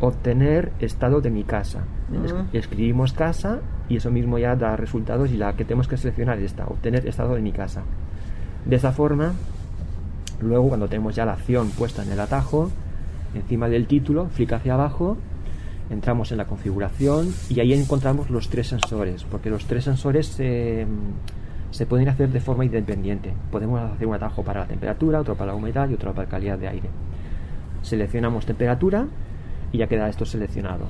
Speaker 6: obtener estado de mi casa. Es-. Escribimos casa y eso mismo ya da resultados y la que tenemos que seleccionar es esta, obtener estado de mi casa. De esa forma, luego cuando tenemos ya la acción puesta en el atajo, encima del título, clic hacia abajo, entramos en la configuración y ahí encontramos los tres sensores, porque los tres sensores se, se pueden hacer de forma independiente. Podemos hacer un atajo para la temperatura, otro para la humedad y otro para la calidad de aire. Seleccionamos temperatura y ya queda esto seleccionado.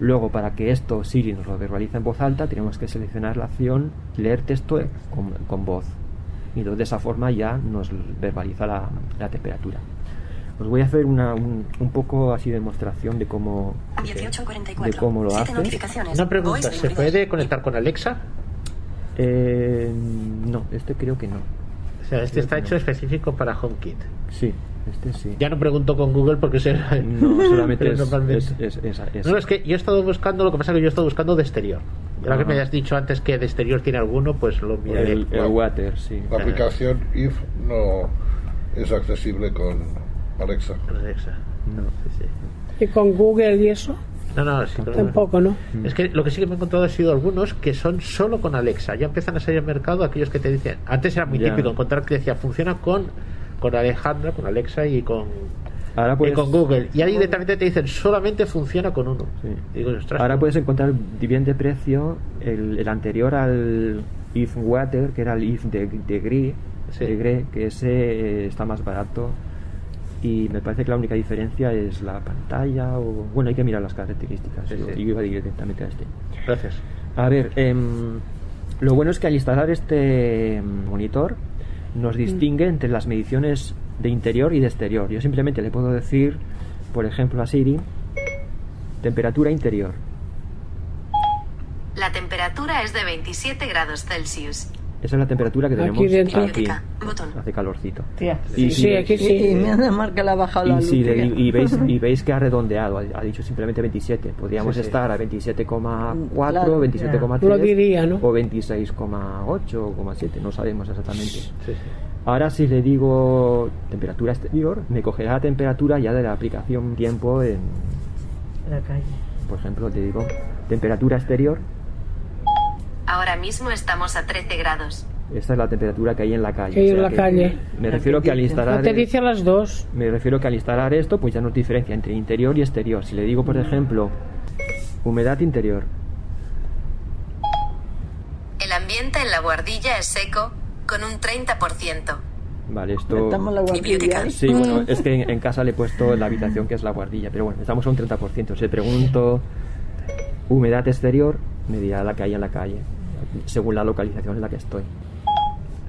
Speaker 6: Luego, para que esto Siri nos lo verbalice en voz alta, tenemos que seleccionar la acción leer texto con, con voz. Y entonces de esa forma ya nos verbaliza la, la temperatura. Os voy a hacer una, un, un poco así de demostración de cómo,
Speaker 10: 18.44.
Speaker 6: de cómo lo hace.
Speaker 2: Una pregunta, ¿se puede conectar con Alexa?
Speaker 6: Eh, no, este creo que no.
Speaker 2: O sea, este está hecho específico para HomeKit.
Speaker 6: Sí, este sí.
Speaker 2: Ya no pregunto con Google porque se...
Speaker 6: No, solamente es,
Speaker 2: normalmente-
Speaker 6: es, es- es- es-
Speaker 2: No, es que yo he estado buscando, lo que pasa es que yo he estado buscando de exterior. Y ahora que
Speaker 6: Ah.
Speaker 2: me has dicho antes que de exterior tiene alguno, pues lo miraré.
Speaker 6: el, el water, sí.
Speaker 9: La aplicación IF no es accesible con Alexa.
Speaker 2: Alexa.
Speaker 6: No.
Speaker 2: Sí, sí.
Speaker 3: Y con Google y eso,
Speaker 2: No, no, sí,
Speaker 3: tampoco, ¿no?
Speaker 2: Es que lo que sí que me he encontrado ha sido algunos que son solo con Alexa. Ya empiezan a salir al mercado aquellos que te dicen. Antes era muy
Speaker 6: Ya.
Speaker 2: típico encontrar que decía funciona con, con Alejandra, con Alexa y con,
Speaker 6: Ahora
Speaker 2: y con Google. Y ahí directamente te dicen solamente funciona con uno.
Speaker 6: Sí.
Speaker 2: Digo,
Speaker 6: ahora puedes encontrar bien de precio el, el anterior al If Water, que era el If de, de Gris,
Speaker 2: Sí.
Speaker 6: que ese está más barato. Y me parece que la única diferencia es la pantalla o... Bueno, hay que mirar las características.
Speaker 2: Sí,
Speaker 6: yo,
Speaker 2: sí.
Speaker 6: yo iba directamente a este.
Speaker 2: Gracias.
Speaker 6: A ver, em, lo bueno es que al instalar este em, monitor nos distingue entre las mediciones de interior y de exterior. Yo simplemente le puedo decir, por ejemplo, a Siri, temperatura interior.
Speaker 10: La temperatura es de 27 grados Celsius.
Speaker 6: Esa es la temperatura que
Speaker 3: Aquí
Speaker 6: tenemos
Speaker 3: dentro.
Speaker 6: aquí.
Speaker 10: Botón.
Speaker 6: Hace calorcito.
Speaker 5: Tía.
Speaker 6: Y
Speaker 3: Sí,
Speaker 6: si-
Speaker 3: aquí
Speaker 4: Y, y
Speaker 3: sí.
Speaker 4: me hace mal que le ha bajado la
Speaker 6: Y,
Speaker 4: luz.
Speaker 6: si le y veis, y veis que ha redondeado, ha, ha dicho simplemente 27. Podríamos
Speaker 2: Sí, sí.
Speaker 6: estar a 27,4,
Speaker 4: Claro,
Speaker 6: 27,3
Speaker 3: Lo diría, ¿no?
Speaker 6: o 26,8 o 0,7, no sabemos exactamente.
Speaker 2: Sí, sí.
Speaker 6: Ahora si le digo temperatura exterior, me cogerá la temperatura ya de la aplicación tiempo en,
Speaker 7: La calle.
Speaker 6: por ejemplo, te digo temperatura exterior,
Speaker 10: Ahora mismo estamos a 13 grados.
Speaker 6: esta es la temperatura que hay en la calle.
Speaker 3: Que hay en la calle.
Speaker 6: Me refiero que al
Speaker 3: No
Speaker 6: instalar
Speaker 3: te dice a las dos.
Speaker 6: me refiero que al instalar esto, pues ya nos diferencia entre interior y exterior. Si le digo, por ejemplo, humedad interior,
Speaker 10: El ambiente en la guardilla es seco, con un 30%.
Speaker 6: vale, esto
Speaker 4: la guardilla.
Speaker 6: Sí, bueno, es que en, en casa le he puesto la habitación que es la guardilla, pero bueno, estamos a un 30%. Si pregunto humedad exterior, me dirá la que hay en la calle, según la localización en la que estoy.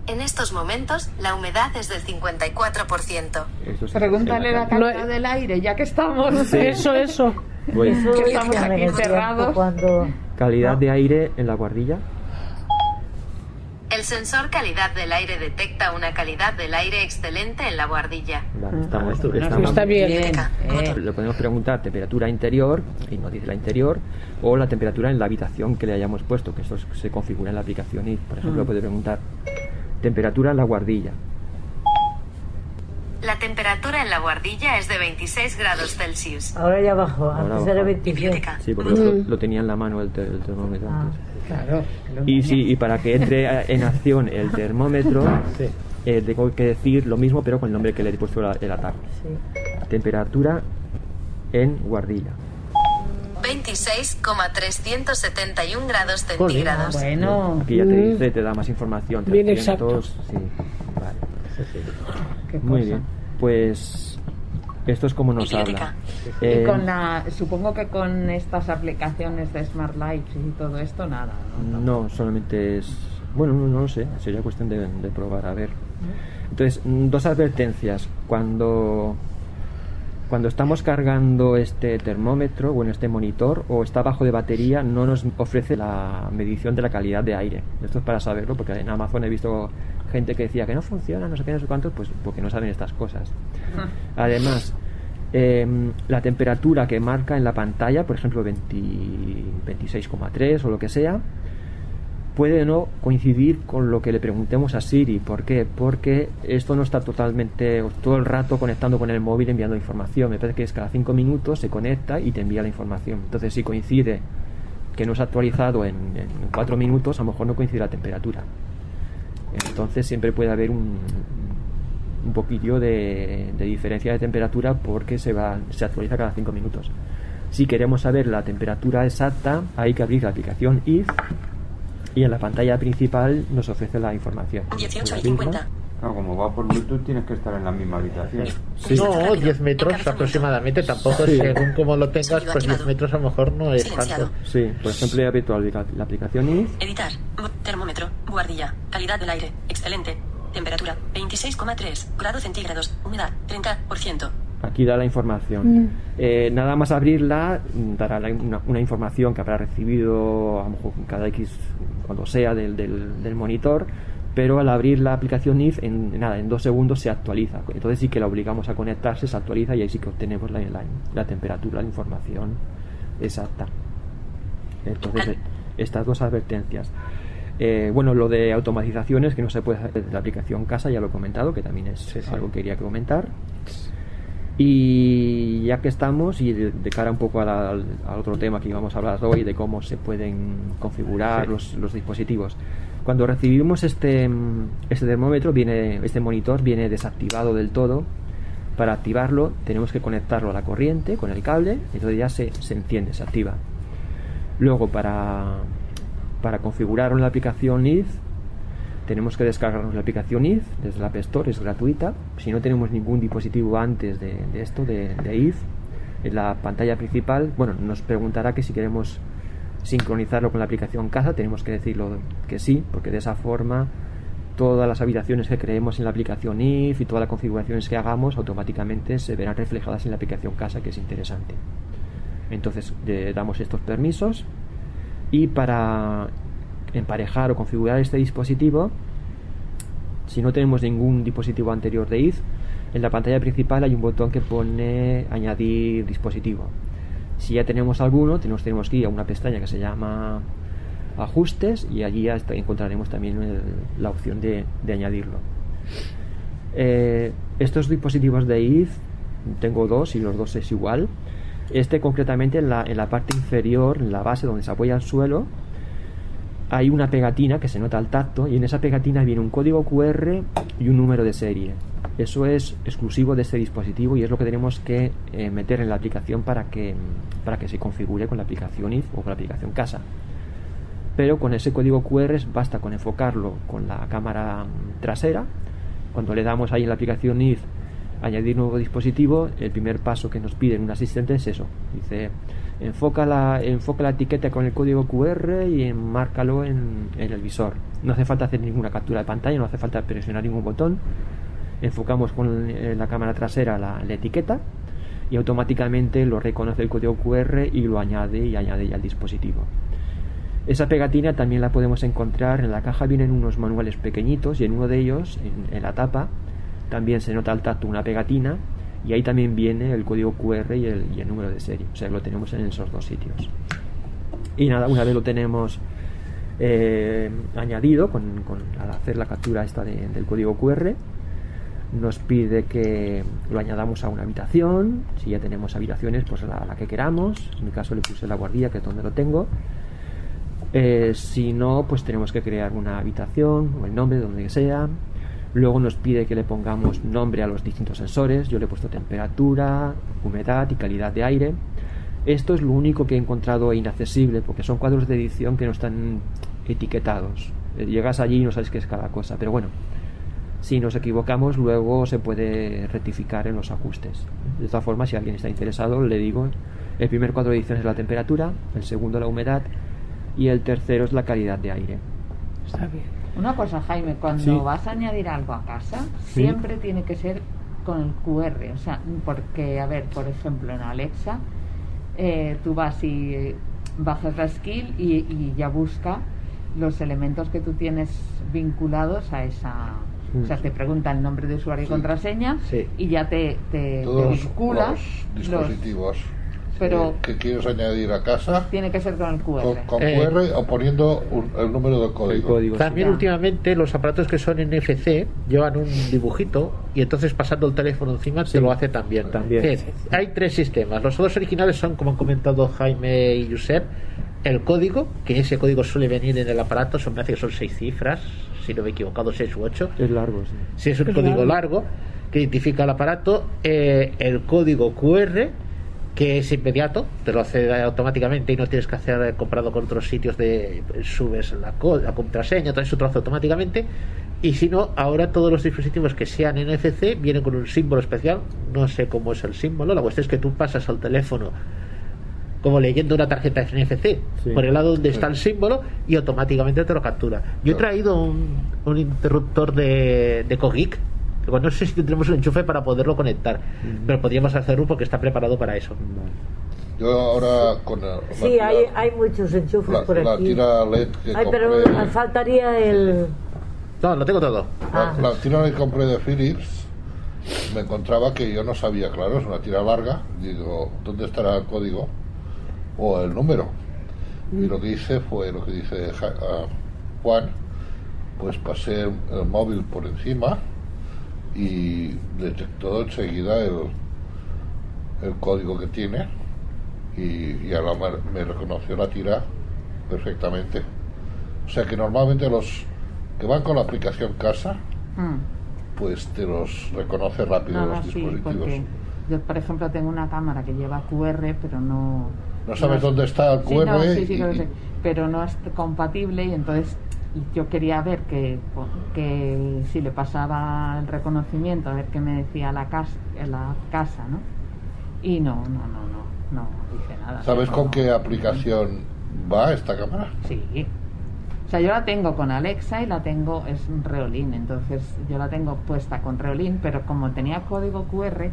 Speaker 10: En estos momentos, la humedad es del 54%.
Speaker 6: Eso sí,
Speaker 5: Pregúntale
Speaker 6: en
Speaker 5: la calidad del aire, ya que estamos.
Speaker 3: Eso, eso.
Speaker 6: Pues,
Speaker 7: Eso es
Speaker 5: estamos aquí encerrados.
Speaker 7: Cuando
Speaker 6: calidad de aire en la guardilla.
Speaker 10: El sensor calidad del aire detecta una calidad del aire excelente en la guardilla.
Speaker 6: Vale, estamos,
Speaker 3: Está bien.
Speaker 5: Eh,
Speaker 6: Le podemos preguntar temperatura interior, y nos dice la interior, o la temperatura en la habitación que le hayamos puesto, que eso se configura en la aplicación y, por ejemplo, puede preguntar temperatura en la guardilla.
Speaker 10: La temperatura en la guardilla es de 26 grados Celsius.
Speaker 7: ahora ya bajó,
Speaker 6: Ahora
Speaker 7: antes era
Speaker 6: bajó.
Speaker 7: 26.
Speaker 10: Biblioteca.
Speaker 6: Sí, porque lo, lo tenía en la mano el, te- el termómetro
Speaker 7: Ah.
Speaker 6: antes.
Speaker 5: Claro.
Speaker 6: Y, sí, y para que entre en acción el termómetro,
Speaker 2: Sí.
Speaker 6: eh, tengo que decir lo mismo, pero con el nombre que le he puesto la- el ataque.
Speaker 7: Sí.
Speaker 6: Temperatura en guardilla.
Speaker 10: 26,371 grados centígrados.
Speaker 5: Bueno,
Speaker 6: Aquí ya te
Speaker 3: Mm.
Speaker 6: dice, te da más información.
Speaker 3: Bien
Speaker 6: 300, sí, vale.
Speaker 5: qué
Speaker 6: Muy bien. Pues esto es como nos
Speaker 10: Biblioteca.
Speaker 6: habla.
Speaker 5: Y
Speaker 6: Eh,
Speaker 5: con la, supongo que con estas aplicaciones de Smart Lights y todo esto, nada. ¿no?
Speaker 6: No, solamente es. Bueno, no, no lo sé, sería cuestión de, de probar, a ver. Entonces, dos advertencias. Cuando, cuando estamos cargando este termómetro, bueno, este monitor, o está bajo de batería, no nos ofrece la medición de la calidad de aire. Esto es para saberlo, porque en Amazon he visto gente que decía que no funciona, no sé qué, no sé cuánto, pues porque no saben estas cosas. Además, eh, la temperatura que marca en la pantalla, por ejemplo 20 26,3 o lo que sea, puede no coincidir con lo que le preguntemos a Siri. ¿Por qué? Porque esto no está totalmente todo el rato conectando con el móvil enviando información. Me parece que es cada 5 minutos se conecta y te envía la información. Entonces, si coincide que no ha actualizado en 4 minutos, a lo mejor no coincide la temperatura. Entonces, siempre puede haber un, un poquillo de, de diferencia de temperatura porque se, va, se actualiza cada 5 minutos. Si queremos saber la temperatura exacta, hay que abrir la aplicación IF y en la pantalla principal nos ofrece la información.
Speaker 10: 18 y 50.
Speaker 8: No, como va por Bluetooth tienes que estar en la misma habitación.
Speaker 2: No, 10 metros aproximadamente, tampoco
Speaker 6: Sí.
Speaker 2: según como lo tengas, pues 10 metros a lo mejor no es tanto.
Speaker 6: Sí, por ejemplo, he abierto la, aplicación IF
Speaker 10: Editar. Termómetro. Buhardilla. Calidad del aire. Excelente. Temperatura. 26,3 grados centígrados. Humedad. 30%.
Speaker 6: Aquí da la información.
Speaker 10: Mm.
Speaker 6: Eh, nada más abrirla, mm, dará la- una, una información que habrá recibido a lo mejor cada X cuando sea del, del- del monitor, pero al abrir la aplicación IF, en, nada, en dos segundos se actualiza. Entonces sí que la obligamos a conectarse, se actualiza y ahí sí que obtenemos la, la, la temperatura, la información exacta. Entonces, eh, estas dos advertencias. Eh, bueno, lo de automatizaciones que no se puede hacer desde la aplicación casa, ya lo he comentado, que también es algo que quería comentar. Y ya que estamos, y de, de cara un poco a la- al, otro tema que íbamos a hablar hoy, de cómo se pueden configurar
Speaker 2: Sí.
Speaker 6: los, los dispositivos. Cuando recibimos este, este termómetro, viene, este monitor viene desactivado del todo. Para activarlo tenemos que conectarlo a la corriente con el cable, entonces ya se, se enciende, se activa. Luego para, para configurarlo en la aplicación IF tenemos que descargarnos la aplicación IF desde la App Store, es gratuita. Si no tenemos ningún dispositivo antes de, de esto, de, de IF, en la pantalla principal, bueno, nos preguntará que si queremos sincronizarlo con la aplicación casa, tenemos que decirlo que sí, porque de esa forma todas las habitaciones que creemos en la aplicación IF y todas las configuraciones que hagamos automáticamente se verán reflejadas en la aplicación casa, que es interesante. Entonces le damos estos permisos y para emparejar o configurar este dispositivo, si no tenemos ningún dispositivo anterior de IF, en la pantalla principal hay un botón que pone añadir dispositivo. Si ya tenemos alguno, tenemos, tenemos que ir a una pestaña que se llama ajustes y allí encontraremos también la opción de, de añadirlo. Eh, estos dispositivos de IF, tengo dos y los dos es igual. Este concretamente en la, en la parte inferior, en la base donde se apoya el suelo, hay una pegatina que se nota al tacto y en esa pegatina viene un código QR y un número de serie. Eso es exclusivo de este dispositivo y es lo que tenemos que eh, meter en la aplicación para que, para que se configure con la aplicación IF o con la aplicación casa. Pero con ese código QR basta con enfocarlo con la cámara trasera. Cuando le damos ahí en la aplicación IF añadir nuevo dispositivo, el primer paso que nos pide un asistente es eso. Dice, enfoca la, enfoca la etiqueta con el código QR y enmárcalo en, en el visor. No hace falta hacer ninguna captura de pantalla, no hace falta presionar ningún botón. Enfocamos con eh, la cámara trasera la, etiqueta y automáticamente lo reconoce el código QR y lo añade y añade ya el dispositivo. Esa pegatina también la podemos encontrar en la caja, vienen unos manuales pequeñitos y en uno de ellos, en la tapa, también se nota al tacto una pegatina y ahí también viene el código QR y el, número de serie. O sea, lo tenemos en esos dos sitios. Y nada, una vez lo tenemos eh, añadido con, al hacer la captura esta de- del código QR, nos pide que lo añadamos a una habitación. Si ya tenemos habitaciones, pues la, la que queramos. En mi caso le puse la guardia, que es donde lo tengo. Eh, si no, pues tenemos que crear una habitación o el nombre donde sea. Luego nos pide que le pongamos nombre a los distintos sensores. Yo le he puesto temperatura, humedad y calidad de aire. Esto es lo único que he encontrado inaccesible porque son cuadros de edición que no están etiquetados. Eh, Llegas allí y no sabes qué es cada cosa. Pero bueno, si nos equivocamos, luego se puede rectificar en los ajustes. De todas formas, si alguien está interesado, le digo, el primer cuadro de edición es la temperatura, el segundo la humedad y el tercero es la calidad de aire.
Speaker 3: Está bien.
Speaker 5: Una cosa, Jaime, cuando
Speaker 6: Sí.
Speaker 5: vas a añadir algo a casa,
Speaker 6: Sí.
Speaker 5: siempre tiene que ser con el QR. O sea, porque, a ver, por ejemplo, en Alexa, eh, tú vas y eh, bajas la skill y, y ya busca los elementos que tú tienes vinculados a esa O sea, te pregunta el nombre de usuario y contraseña y ya te, te,
Speaker 9: Todos
Speaker 5: vincula.
Speaker 9: los dispositivos
Speaker 5: pero
Speaker 9: que, que quieres añadir a casa
Speaker 5: tiene que ser con el QR.
Speaker 9: con, con
Speaker 2: Eh.
Speaker 9: QR o poniendo un- el número de código.
Speaker 2: También últimamente los aparatos que son NFC llevan un dibujito y entonces pasando el teléfono encima te lo hace también.
Speaker 6: También.
Speaker 2: Hay tres sistemas. Los dos originales son, como han comentado Jaime y Josep, el código, que ese código suele venir en el aparato, son, me parece que son seis cifras, si no me he equivocado, seis u ocho.
Speaker 6: Es largo, sí.
Speaker 2: Si es un
Speaker 3: Es
Speaker 2: código
Speaker 3: largo.
Speaker 2: largo que identifica el aparato, eh, el código QR que es inmediato, te lo hace automáticamente y no tienes que hacer eh, comparado con otros sitios de subes la, la contraseña, te lo hace automáticamente. Y si no, ahora todos los dispositivos que sean NFC vienen con un símbolo especial, no sé cómo es el símbolo, la cuestión es que tú pasas al teléfono como leyendo una tarjeta NFC
Speaker 6: Sí.
Speaker 2: por el lado donde está el símbolo y automáticamente te lo captura. Yo he traído un, un interruptor de, de Cogeek. No sé si tendremos un enchufe para poderlo conectar, pero podríamos hacerlo porque está preparado para eso.
Speaker 9: Yo ahora con el- la,
Speaker 7: Sí,
Speaker 9: tira,
Speaker 7: hay, hay muchos enchufes
Speaker 9: la-
Speaker 7: por
Speaker 9: la
Speaker 7: aquí.
Speaker 9: tira LED que
Speaker 7: Ay, pero faltaría el...
Speaker 2: No, lo tengo todo.
Speaker 9: la,
Speaker 7: Ah.
Speaker 9: la tira LED que compré de Philips me encontraba que yo no sabía, claro, es una tira larga. Digo, ¿dónde estará el código o el número? Y lo que hice fue lo que dice Ja- ah, Juan, pues pasé el, el móvil por encima y detectó enseguida el, el código que tiene y, y ahora me, me reconoció la tira perfectamente. O sea que normalmente los que van con la aplicación casa,
Speaker 5: Mm.
Speaker 9: pues te los reconoce rápido los
Speaker 5: sí,
Speaker 9: dispositivos.
Speaker 5: yo, por ejemplo, tengo una cámara que lleva QR, pero no...
Speaker 9: No sabes
Speaker 5: es-
Speaker 9: dónde está el
Speaker 5: Sí,
Speaker 9: QR
Speaker 5: no, sí, sí,
Speaker 9: y-
Speaker 5: pero no es compatible y entonces yo quería ver que, que si le pasaba el reconocimiento, a ver qué me decía la casa, la casa ¿no? Y no, no, no, no, no dice nada.
Speaker 9: ¿Sabes con
Speaker 5: no.
Speaker 9: qué aplicación va esta cámara?
Speaker 5: Sí. O sea, yo la tengo con Alexa y la tengo, es Reolin, entonces yo la tengo puesta con Reolin, pero como tenía código QR,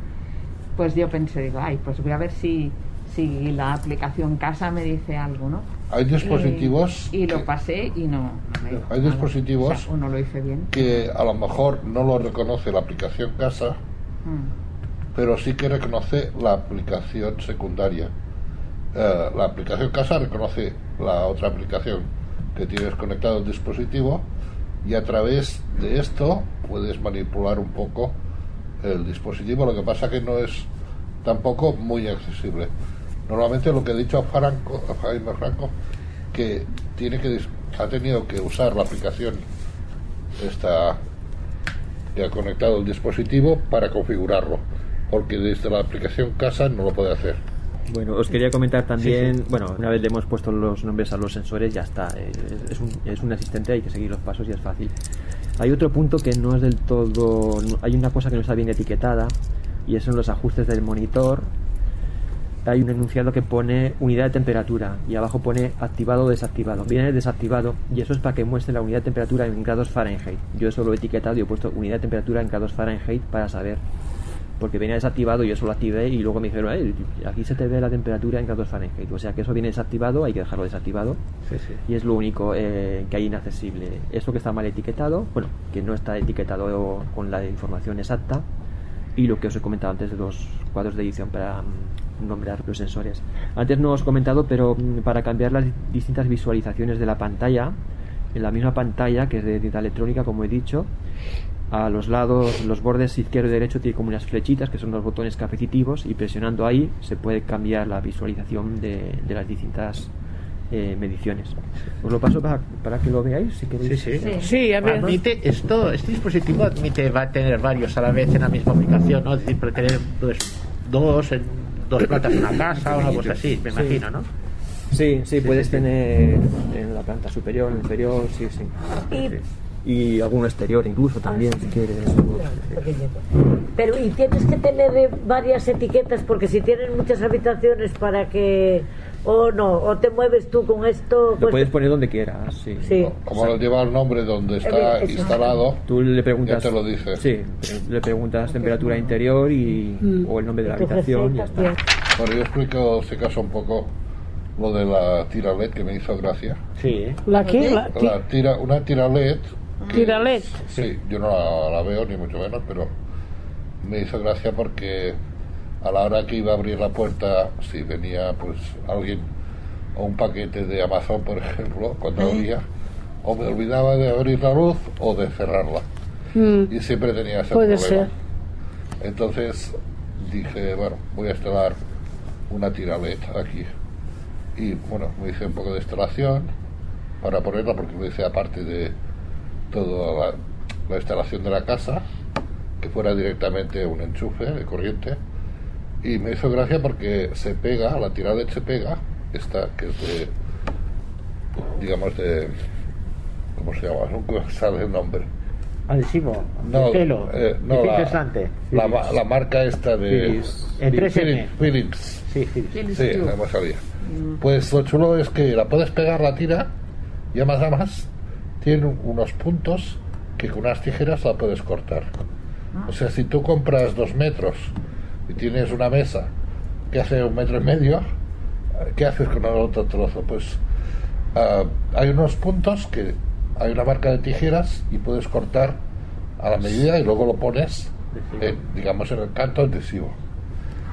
Speaker 5: pues yo pensé, digo, ay, pues voy a ver si, si la aplicación casa me dice algo, ¿no?
Speaker 9: Hay dispositivos
Speaker 5: Y, y lo pasé y no me dijo
Speaker 9: Hay dispositivos
Speaker 5: O sea, uno lo hice bien.
Speaker 9: que a lo mejor no lo reconoce la aplicación casa,
Speaker 5: Mm.
Speaker 9: pero sí que reconoce la aplicación secundaria. Eh, la aplicación casa reconoce la otra aplicación que tienes conectado al dispositivo y a través de esto puedes manipular un poco el dispositivo. Lo que pasa que no es tampoco muy accesible. Normalmente lo que he dicho a Franco, a Jaime Franco, que tiene que ha tenido que usar la aplicación esta que ha conectado el dispositivo para configurarlo, porque desde la aplicación casa no lo puede hacer.
Speaker 6: Bueno, os quería comentar también, bueno, una vez le hemos puesto los nombres a los sensores, ya está, es un, es un asistente, hay que seguir los pasos y es fácil. Hay otro punto que no es del todo, hay una cosa que no está bien etiquetada y es en los ajustes del monitor. Hay un enunciado que pone unidad de temperatura y abajo pone activado o desactivado. Viene desactivado y eso es para que muestre la unidad de temperatura en grados Fahrenheit. Yo eso lo he etiquetado y he puesto unidad de temperatura en grados Fahrenheit para saber porque venía desactivado y yo eso lo activé y luego me dijeron, "Eh, aquí se te ve la temperatura en grados Fahrenheit. O sea que eso viene desactivado, hay que dejarlo desactivado y es lo único eh, que hay inaccesible. Esto que está mal etiquetado, bueno, que no está etiquetado con la información exacta y lo que os he comentado antes de los cuadros de edición para mm, nombrar los sensores. Antes no os he comentado, pero mm, para cambiar las distintas visualizaciones de la pantalla, en la misma pantalla que es de tinta electrónica, como he dicho, a los lados, los bordes izquierdo y derecho tiene como unas flechitas que son los botones capacitivos y presionando ahí se puede cambiar la visualización de, de las distintas eh, mediciones. Os lo paso para, para que lo veáis si queréis.
Speaker 2: Sí, sí.
Speaker 3: Sí, a ver.
Speaker 2: Admite esto, este dispositivo admite va a tener varios a la vez en la misma aplicación, ¿no? Es decir, puede tener pues, dos en dos plantas una casa o una cosa así, me
Speaker 6: Sí.
Speaker 2: imagino, ¿no?
Speaker 6: Sí, sí, puedes tener en la planta superior, en la inferior, sí, sí.
Speaker 7: Y-
Speaker 6: Sí. Y alguno exterior incluso también, si quieres.
Speaker 7: Pero y tienes que tener varias etiquetas porque si tienes muchas habitaciones para que o no o te mueves tú con esto
Speaker 6: Lo
Speaker 7: pues-
Speaker 6: puedes poner donde quieras, sí.
Speaker 7: sí
Speaker 9: Como lo lleva el nombre donde está
Speaker 7: Eh, eso.
Speaker 9: instalado,
Speaker 6: Tú le preguntas.
Speaker 9: Ya te lo dice.
Speaker 6: Sí, le preguntas temperatura interior y,
Speaker 3: Mm.
Speaker 6: o el nombre de la habitación y ya está.
Speaker 7: sí.
Speaker 9: bueno, yo explico si acaso un poco lo de la tira LED que me hizo gracia.
Speaker 2: Sí, ¿eh?
Speaker 3: ¿La qué? La-
Speaker 9: La tira, una tira LED
Speaker 3: Tira LED.
Speaker 9: Sí, yo no la, la veo ni mucho menos, pero me hizo gracia porque a la hora que iba a abrir la puerta, si venía pues alguien o un paquete de Amazon, por ejemplo, cuando abría, o me olvidaba de abrir la luz o de cerrarla.
Speaker 3: Mm,
Speaker 9: Y siempre tenía ese
Speaker 3: Puede
Speaker 9: problema.
Speaker 3: ser.
Speaker 9: Entonces dije, bueno, voy a instalar una tira LED aquí. Y bueno, me hice un poco de instalación para ponerla porque lo hice aparte de toda la, la instalación de la casa, que fuera directamente un enchufe de corriente. Y me hizo gracia porque se pega, la tira LED se pega, esta que es de, digamos, de, ¿cómo se llama? Nunca sale el nombre.
Speaker 2: Adhesivo,
Speaker 9: No,
Speaker 2: de pelo,
Speaker 9: eh, no, la, la, la marca esta de
Speaker 2: Philips. En 3M.
Speaker 9: Philips, Philips.
Speaker 2: Sí, sí.
Speaker 5: Philips
Speaker 9: Sí, no me salía. Pues lo chulo es que la puedes pegar la tira y además, además tiene un- unos puntos que con unas tijeras la puedes cortar. O sea, si tú compras dos metros y tienes una mesa que hace un metro y medio, ¿qué haces con el otro trozo? Pues ah, hay unos puntos que hay una marca de tijeras y puedes cortar a la medida y luego lo pones, en, digamos, en el canto adhesivo.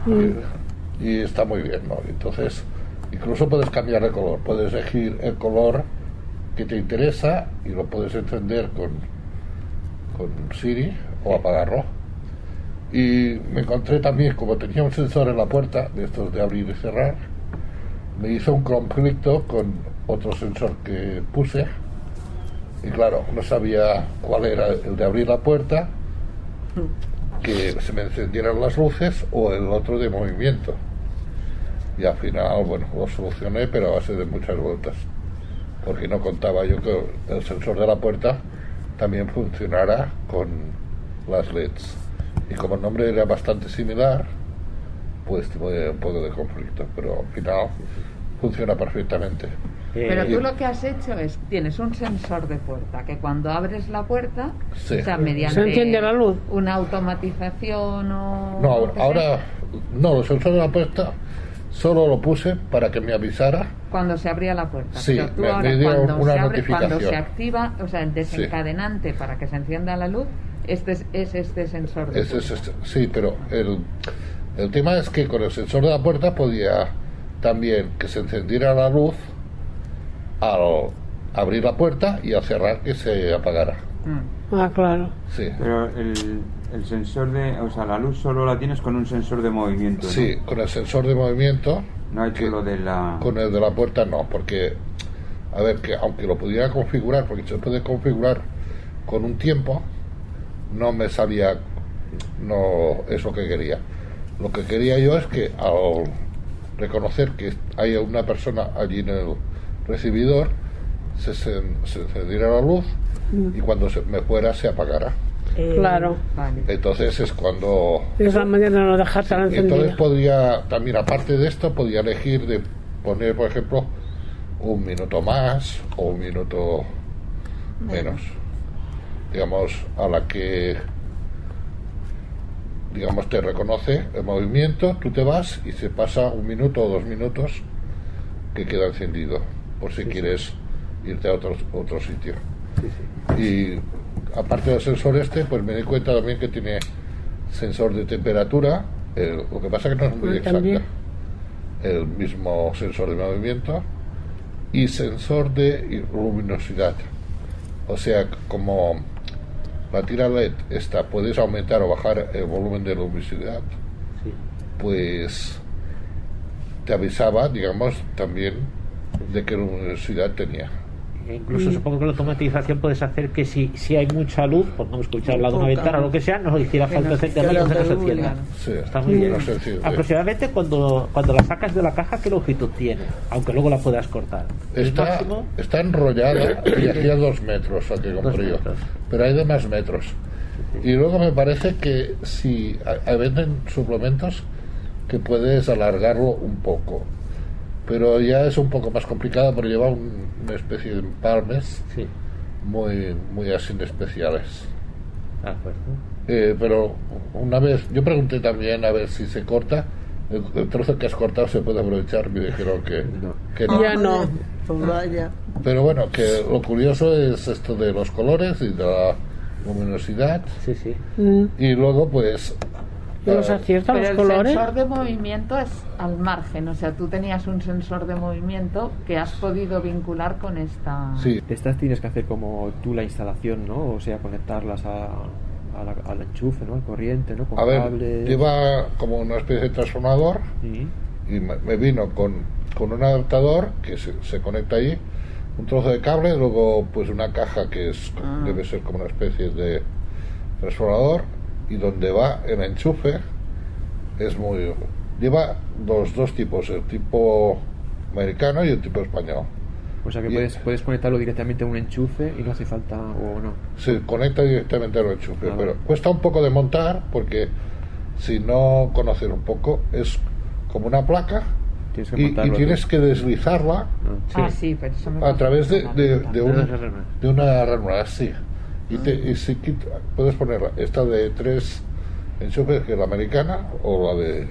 Speaker 9: Y, y está muy bien, ¿no? Entonces, incluso puedes cambiar de color, puedes elegir el color que te interesa y lo puedes encender con, con Siri o apagarlo. Y me encontré también, como tenía un sensor en la puerta, de estos de abrir y cerrar, me hizo un conflicto con otro sensor que puse. Y claro, no sabía cuál era el de abrir la puerta, que se me encendieran las luces o el otro de movimiento. Y al final, bueno, lo solucioné, pero a base de muchas vueltas. Porque no contaba yo que el sensor de la puerta también funcionara con las LEDs. Y como el nombre era bastante similar, pues tuve un poco de conflicto, pero al final funciona perfectamente.
Speaker 5: Pero
Speaker 9: Y-
Speaker 5: tú lo que has hecho es, tienes un sensor de puerta, que cuando abres la puerta,
Speaker 9: Sí.
Speaker 5: o sea, mediante
Speaker 3: Se enciende la luz.
Speaker 5: una automatización o...
Speaker 9: No, ahora, no, el sensor de la puerta solo lo puse para que me avisara.
Speaker 5: Cuando se abría la puerta.
Speaker 9: Sí,
Speaker 5: Pero tú
Speaker 9: me- me
Speaker 5: ahora,
Speaker 9: dio
Speaker 5: cuando,
Speaker 9: una
Speaker 5: se abre, cuando
Speaker 9: notificación.
Speaker 5: se activa, o sea, el desencadenante para que se encienda la luz, este es, es este sensor de
Speaker 9: Ese es
Speaker 5: puerta.
Speaker 9: este- sí, pero el, el tema es que con el sensor de la puerta podía también que se encendiera la luz al abrir la puerta y al cerrar que se apagara.
Speaker 5: Mm.
Speaker 3: Ah, claro.
Speaker 9: Sí,
Speaker 8: Pero el, el sensor de. O sea, la luz solo la tienes con un sensor de movimiento. ¿no?
Speaker 9: sí, con el sensor de movimiento,
Speaker 8: No ha hecho
Speaker 9: que-
Speaker 8: lo de la.
Speaker 9: con el de la puerta no, porque, a ver, que aunque lo pudiera configurar, porque se puede configurar con un tiempo, no me sabía, no es lo que quería. Lo que quería yo es que al reconocer que hay una persona allí en el recibidor, se, se, se encendiera la luz y cuando se me fuera se apagara.
Speaker 7: Eh,
Speaker 3: Claro.
Speaker 5: Vale.
Speaker 9: Entonces es cuando
Speaker 3: Es la manera de no dejarse la
Speaker 9: entonces podría, también aparte de esto, podía elegir de poner, por ejemplo, un minuto más o un minuto menos. Digamos, a la que, digamos, te reconoce el movimiento, tú te vas y se pasa un minuto o dos minutos que queda encendido, por si quieres irte a otro, otro sitio. Y aparte del sensor este, pues me di cuenta también que tiene sensor de temperatura, el- lo que pasa que no es muy exacta, el mismo sensor de movimiento y sensor de luminosidad. O sea, como la tira LED esta, puedes aumentar o bajar el volumen de luminosidad,
Speaker 2: Sí.
Speaker 9: pues te avisaba, digamos, también de qué luminosidad tenía.
Speaker 2: Incluso supongo que la automatización puedes hacer que si, si hay mucha luz, por no escuchar al lado de una ventana o lo que sea, no hiciera
Speaker 5: Que
Speaker 2: falta y
Speaker 5: que
Speaker 2: no se nos encienda.
Speaker 9: Sí,
Speaker 2: Está muy bien. Aproximadamente cuando, cuando la sacas de la caja, ¿qué longitud tiene? Aunque luego la puedas cortar. ¿El
Speaker 9: Está,
Speaker 2: máximo?
Speaker 9: está enrollada y hacía dos metros a que compré yo.
Speaker 2: metros.
Speaker 9: Pero hay de más metros. Y luego me parece que si a- a- venden suplementos que puedes alargarlo un poco. Pero ya es un poco más complicado porque lleva un- una especie de empalmes
Speaker 2: Sí,
Speaker 9: muy, muy así especiales.
Speaker 2: de acuerdo.
Speaker 9: Eh, pero una vez, yo pregunté también a ver si se corta el, el trozo que has cortado se puede aprovechar. Me dijeron que, que no.
Speaker 3: Ya no.
Speaker 4: Pues vaya.
Speaker 9: Pero bueno, que lo curioso es esto de los colores y de la luminosidad.
Speaker 2: Sí, sí.
Speaker 3: Mm.
Speaker 9: Y luego, pues.
Speaker 3: Los acierta
Speaker 5: Pero
Speaker 3: los
Speaker 5: el
Speaker 3: colores.
Speaker 5: sensor de movimiento es al margen, o sea, tú tenías un sensor de movimiento que has podido vincular con esta.
Speaker 9: Sí,
Speaker 6: De estas tienes que hacer como tú la instalación, ¿no? O sea, conectarlas a, a la- al enchufe, ¿no? Al corriente, ¿no? Con
Speaker 9: a ver,
Speaker 6: cables.
Speaker 9: lleva como una especie de transformador
Speaker 6: Sí.
Speaker 9: y me, me vino con, con un adaptador que se, se conecta ahí, un trozo de cable, luego pues una caja que es
Speaker 4: Ah.
Speaker 9: debe ser como una especie de transformador y donde va el enchufe es muy lleva dos, dos tipos, el tipo americano y el tipo español.
Speaker 6: O sea que
Speaker 9: Y-
Speaker 6: puedes, puedes conectarlo directamente a un enchufe y no hace falta, o no.
Speaker 9: Se conecta directamente al enchufe,
Speaker 6: Ah.
Speaker 9: pero cuesta un poco de montar porque si no conocer un poco es como una placa
Speaker 6: Tienes que
Speaker 9: y, y tienes que deslizarla
Speaker 5: Ah, sí, pero eso me
Speaker 9: a través de, de, de, un- de una ranura así. Y, te, y si quita- puedes ponerla, esta de tres enchufes, que es la americana o la de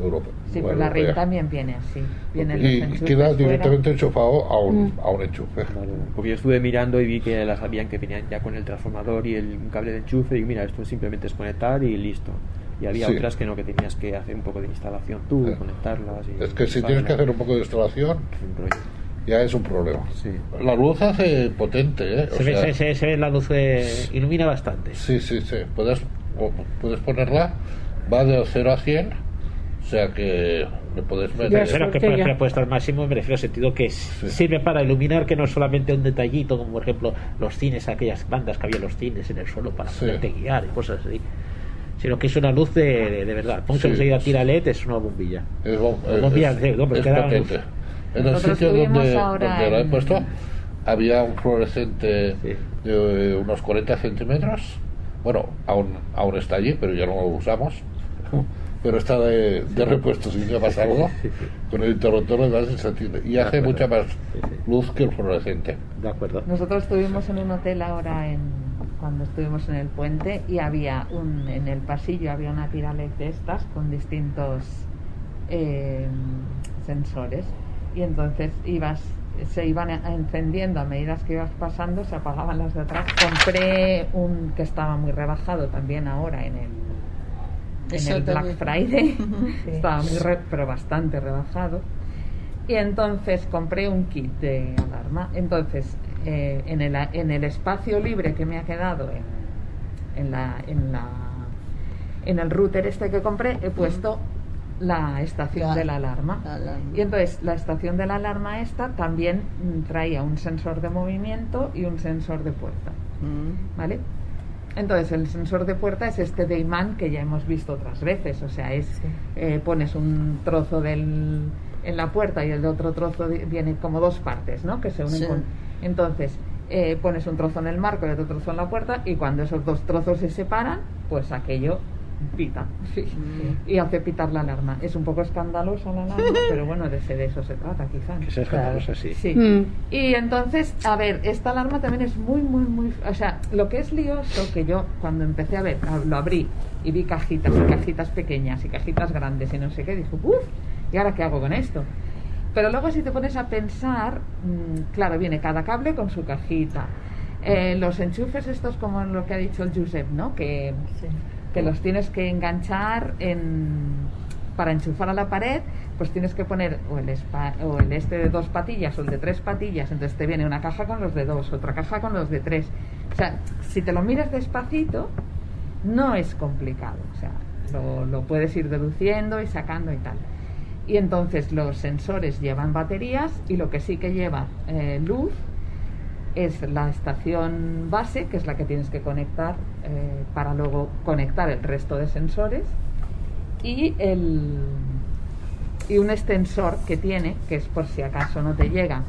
Speaker 9: Europa.
Speaker 5: Sí, pues la
Speaker 9: europea.
Speaker 5: RIM también viene así. Vienen
Speaker 9: Y, queda
Speaker 5: fuera.
Speaker 9: directamente enchufado a un,
Speaker 3: Mm.
Speaker 9: a un enchufe.
Speaker 6: Vale, Porque yo estuve mirando y vi que las habían que venían ya con el transformador y el un cable de enchufe. Y mira, esto simplemente es conectar y listo. Y había
Speaker 9: Sí.
Speaker 6: otras que no, que tenías que hacer un poco de instalación tú,
Speaker 9: Sí.
Speaker 6: conectarlas. Y
Speaker 9: Es que si tienes que hacer un poco de instalación,
Speaker 6: un rollo.
Speaker 9: Ya es un problema.
Speaker 6: Sí.
Speaker 9: La luz hace potente, ¿eh? O
Speaker 2: Se ve,
Speaker 9: sea,
Speaker 2: se, se- se ve la luz, eh, ilumina bastante.
Speaker 9: Sí, sí, sí. Puedes, o- puedes ponerla, va de 0 a 100, o sea que le puedes meter.
Speaker 3: es
Speaker 2: Pero que
Speaker 3: porque
Speaker 2: pone
Speaker 3: ya-
Speaker 2: prepuesto al máximo me refiero al sentido que sirve para iluminar que no solamente un detallito, como por ejemplo los cines, aquellas bandas que había en los cines en el suelo para
Speaker 9: Sí.
Speaker 2: poderte guiar y cosas así. Sino que es una luz de, de, de verdad. Poncho
Speaker 9: Sí,
Speaker 2: enseguida
Speaker 9: sí.
Speaker 2: tira LED, es una bombilla.
Speaker 9: Es, bom-
Speaker 2: La
Speaker 9: es-
Speaker 2: bombilla,
Speaker 9: es-
Speaker 2: sí, no, pero
Speaker 9: es. En el sitio donde,
Speaker 5: ahora
Speaker 9: donde lo he puesto había un fluorescente
Speaker 2: Sí.
Speaker 9: de unos 40 centímetros. Bueno, aún, aún está allí, pero ya no lo usamos. Pero está de, de repuesto si te pasa algo. Con el interruptor le das y se atiende. Y hace
Speaker 2: acuerdo.
Speaker 9: mucha más luz que el fluorescente.
Speaker 2: De acuerdo.
Speaker 5: Nosotros estuvimos en un hotel ahora en cuando estuvimos en el puente y había un en el pasillo había una tiralet de estas con distintos eh, sensores y entonces ibas se iban encendiendo a medida que ibas pasando se apagaban las de atrás. Compré un que estaba muy rebajado también ahora en el en el Black. Friday. Estaba muy re- pero bastante rebajado. Y entonces compré un kit de alarma. Entonces, eh, en, el, en el espacio libre que me ha quedado en, en, la, en, la, en el router este que compré, he puesto la estación
Speaker 4: La-
Speaker 5: de la alarma.
Speaker 4: la alarma.
Speaker 5: Y entonces, la estación de la alarma esta también mm, traía un sensor de movimiento y un sensor de puerta.
Speaker 4: Mm.
Speaker 5: ¿Vale? Entonces, el sensor de puerta es este de imán que ya hemos visto otras veces. O sea, es eh, pones un trozo del, en la puerta y el otro trozo viene como dos partes, ¿no? Que se unen
Speaker 4: Sí.
Speaker 5: con. Entonces, eh, pones un trozo en el marco y otro trozo en la puerta y cuando esos dos trozos se separan, pues aquello pita sí. y hace pitar la alarma. Es un poco escandalosa la alarma, pero bueno, de, ese- de eso se trata, quizás.
Speaker 2: Que sea escandaloso así.
Speaker 5: Sí.
Speaker 3: Mm.
Speaker 5: Y entonces, a ver, esta alarma también es muy, muy, muy... O sea, lo que es lioso, que yo cuando empecé a ver, lo abrí y vi cajitas y cajitas pequeñas y cajitas grandes y no sé qué, dijo, uff, ¿y ahora qué hago con esto? Pero luego si te pones a pensar, mm, claro, viene cada cable con su cajita. Eh, los enchufes estos como lo que ha dicho el Josep, ¿no? Que, que los tienes que enganchar en, para enchufar a la pared, pues tienes que poner o el, este de dos patillas o el de tres patillas, entonces te viene una caja con los de dos, otra caja con los de tres. O sea, si te lo miras despacito, no es complicado, o sea, lo, lo puedes ir deduciendo y sacando y tal. Y entonces los sensores llevan baterías y lo que sí que lleva eh, luz es la estación base, que es la que tienes que conectar eh, para luego conectar el resto de sensores y el y un extensor que tiene, que es por si acaso no te llega,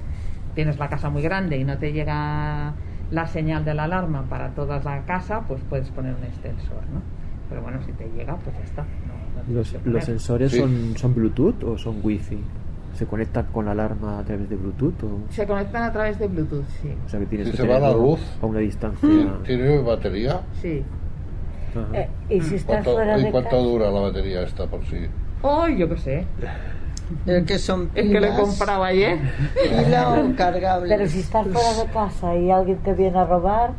Speaker 5: tienes la casa muy grande y no te llega la señal de la alarma para toda la casa, pues puedes poner un extensor, ¿no? Pero bueno, si te llega, pues ya está. no-
Speaker 6: ¿Los, sensores
Speaker 9: Sí.
Speaker 6: son, son Bluetooth o son Wi-Fi? ¿Se conectan con la alarma a través de Bluetooth? O,
Speaker 5: Se conectan a través de Bluetooth, sí.
Speaker 6: o sea que tienes
Speaker 9: Si
Speaker 6: que
Speaker 9: se va la luz.
Speaker 6: a una distancia.
Speaker 9: ¿Tiene batería?
Speaker 5: Sí.
Speaker 7: Eh, y si estás
Speaker 9: ¿Cuánto,
Speaker 7: fuera
Speaker 9: ¿Y
Speaker 7: de
Speaker 9: cuánto
Speaker 7: casa,
Speaker 9: dura la batería esta por si
Speaker 5: O yo qué sé.
Speaker 4: El que son
Speaker 5: El que le he
Speaker 4: pilas.
Speaker 5: comprado ayer.
Speaker 4: Pila o cargable.
Speaker 7: Pero si estás fuera de casa y alguien te viene a robar,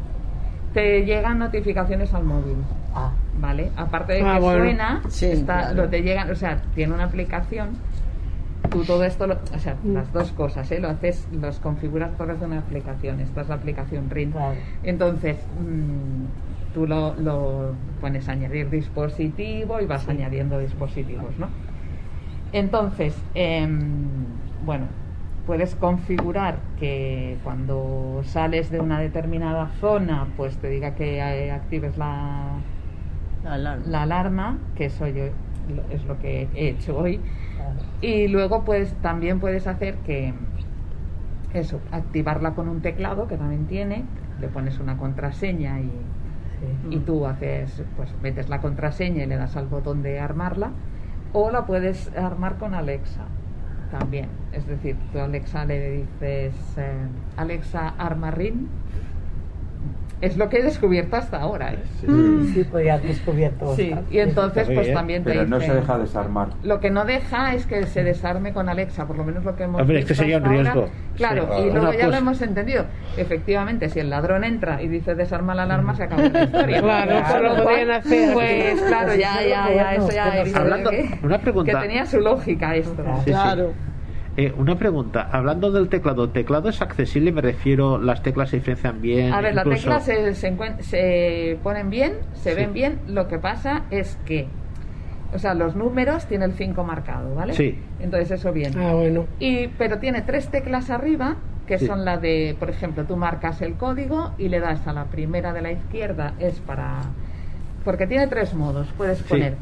Speaker 5: Te llegan notificaciones al móvil.
Speaker 7: ah,
Speaker 5: ¿Vale? Aparte de
Speaker 3: Ah,
Speaker 5: que
Speaker 3: bueno.
Speaker 5: suena,
Speaker 4: Sí,
Speaker 5: está,
Speaker 4: claro.
Speaker 5: lo te llegan, o sea, tiene una aplicación. Tú todo esto, lo- o sea, las dos cosas, ¿eh? Lo haces, los configuras por de una aplicación. Esta es la aplicación Ring.
Speaker 7: claro.
Speaker 5: Entonces, mm, tú lo, lo pones a añadir dispositivo y vas añadiendo dispositivos, ¿no? Entonces, em, bueno, puedes configurar que cuando sales de una determinada zona, pues te diga que eh, actives la,
Speaker 4: La alarma.
Speaker 5: la alarma, que eso yo es lo que he hecho hoy. Y luego pues también puedes hacer que eso, activarla con un teclado que también tiene, le pones una contraseña y,
Speaker 7: Sí.
Speaker 5: y tú haces, pues metes la contraseña y le das al botón de armarla, o la puedes armar con Alexa también. Es decir, tú a Alexa le dices, eh, Alexa, arma Ring. Es lo que he descubierto hasta ahora. ¿eh?
Speaker 7: Sí, pues ya has descubierto.
Speaker 5: Sí, y entonces pues
Speaker 2: bien.
Speaker 5: también te
Speaker 8: Pero no se deja desarmar.
Speaker 5: Lo que no deja es que se desarme con Alexa, por lo menos lo que hemos
Speaker 2: Hombre, es que
Speaker 5: visto
Speaker 2: sería un
Speaker 5: ahora.
Speaker 2: riesgo.
Speaker 5: Claro,
Speaker 9: Sí, claro.
Speaker 5: y luego
Speaker 2: Una
Speaker 5: ya lo hemos entendido. Efectivamente, si el ladrón entra y dice desarma la alarma, se acabó la historia.
Speaker 3: Claro, eso lo podían hacer.
Speaker 5: Pues claro, ya, ya, ya, eso ya visto
Speaker 2: Hablando-
Speaker 5: que,
Speaker 2: una pregunta.
Speaker 5: que tenía su lógica esto.
Speaker 7: Sí,
Speaker 4: Claro.
Speaker 2: Eh, una pregunta, hablando del teclado, ¿el teclado es accesible? Me refiero, las teclas se diferencian bien.
Speaker 5: A ver, las
Speaker 2: incluso-
Speaker 5: teclas se, se, ponen bien, se
Speaker 2: Sí.
Speaker 5: ven bien. Lo que pasa es que, o sea, los números tiene el 5 marcado, ¿vale?
Speaker 2: Sí.
Speaker 5: Entonces eso bien.
Speaker 3: Ah, bueno.
Speaker 5: Y, pero tiene tres teclas arriba que
Speaker 2: Sí.
Speaker 5: son la de, por ejemplo, tú marcas el código y le das a la primera de la izquierda, es para... Porque tiene tres modos. Puedes
Speaker 2: Sí.
Speaker 5: poner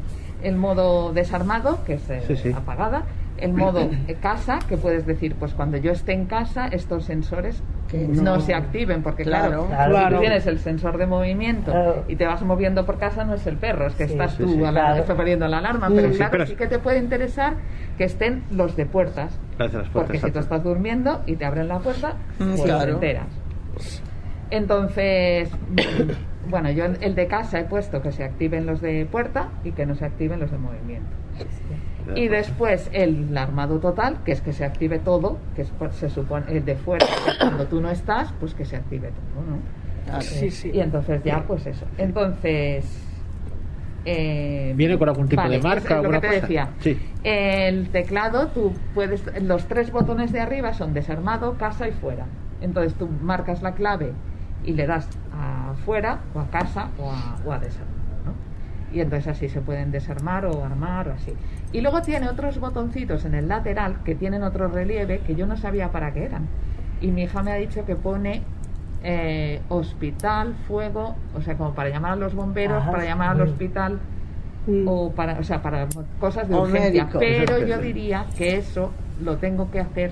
Speaker 5: el modo desarmado, que es eh,
Speaker 2: Sí, sí.
Speaker 5: apagada, el modo casa, que puedes decir, pues cuando yo esté en casa, estos sensores
Speaker 4: Que
Speaker 5: no,
Speaker 4: no.
Speaker 5: se activen, porque
Speaker 4: Claro.
Speaker 5: claro, si tú tienes el sensor de movimiento
Speaker 7: Claro.
Speaker 5: y te vas moviendo por casa, no es el perro, es que
Speaker 7: Sí,
Speaker 5: estás
Speaker 2: sí,
Speaker 5: tú
Speaker 2: sí.
Speaker 5: a la-
Speaker 7: Claro.
Speaker 5: poniendo la alarma. Pero
Speaker 2: sí,
Speaker 5: claro,
Speaker 2: pero-
Speaker 5: sí que te puede interesar que estén los de puertas.
Speaker 2: Las de las puertas,
Speaker 5: Porque si tú estás durmiendo y te abren la puerta,
Speaker 4: Mm,
Speaker 5: pues
Speaker 4: claro.
Speaker 5: te enteras. Entonces, mm, bueno, yo en el de casa he puesto que se activen los de puerta y que no se activen los de movimiento. Y después el armado total, que es que se active todo, que es, pues, se supone el de fuera, que cuando tú no estás, pues que se active todo, ¿no?
Speaker 4: Claro.
Speaker 3: Sí, sí.
Speaker 5: Y entonces ya, pues eso. Entonces. eh,
Speaker 2: ¿Viene con algún tipo
Speaker 5: vale,
Speaker 2: de marca,
Speaker 5: es- lo que te
Speaker 2: cosa?
Speaker 5: decía.
Speaker 2: Sí.
Speaker 5: El teclado, tú puedes. Los tres botones de arriba son desarmado, casa y fuera. Entonces tú marcas la clave y le das a fuera, o a casa, o a, o a desarmado. Y entonces así se pueden desarmar o armar o así. Y luego tiene otros botoncitos en el lateral que tienen otro relieve que yo no sabía para qué eran. Y mi hija me ha dicho que pone eh, hospital, fuego, o sea, como para llamar a los bomberos,
Speaker 7: Ajá,
Speaker 5: para llamar al hospital
Speaker 3: Mm.
Speaker 5: o para, o sea, para cosas de
Speaker 4: O
Speaker 5: urgencia.
Speaker 4: médico.
Speaker 5: Pero yo diría que eso lo tengo que hacer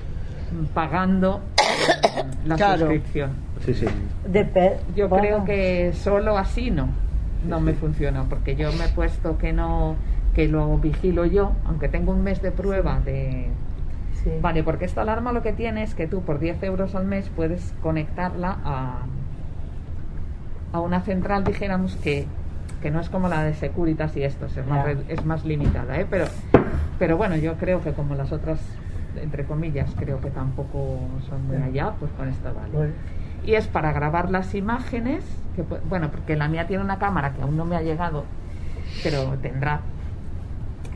Speaker 5: pagando la
Speaker 4: Claro.
Speaker 5: suscripción.
Speaker 2: Sí, sí.
Speaker 5: Yo
Speaker 7: bueno,
Speaker 5: creo que solo así no, no me funciona, porque yo me he puesto que no, que lo vigilo yo, aunque tengo un mes de prueba de...
Speaker 7: sí.
Speaker 5: Vale, porque esta alarma lo que tiene es que tú por 10 euros al mes puedes conectarla a, a una central, dijéramos que, que no es como la de Securitas y esto, es más,
Speaker 7: Ya.
Speaker 5: re- es más limitada, ¿eh? pero, pero bueno, yo creo que como las otras, entre comillas, creo que tampoco son muy allá, pues con esta vale
Speaker 7: Bueno,
Speaker 5: y es para grabar las imágenes, que, bueno, porque la mía tiene una cámara que aún no me ha llegado, pero tendrá,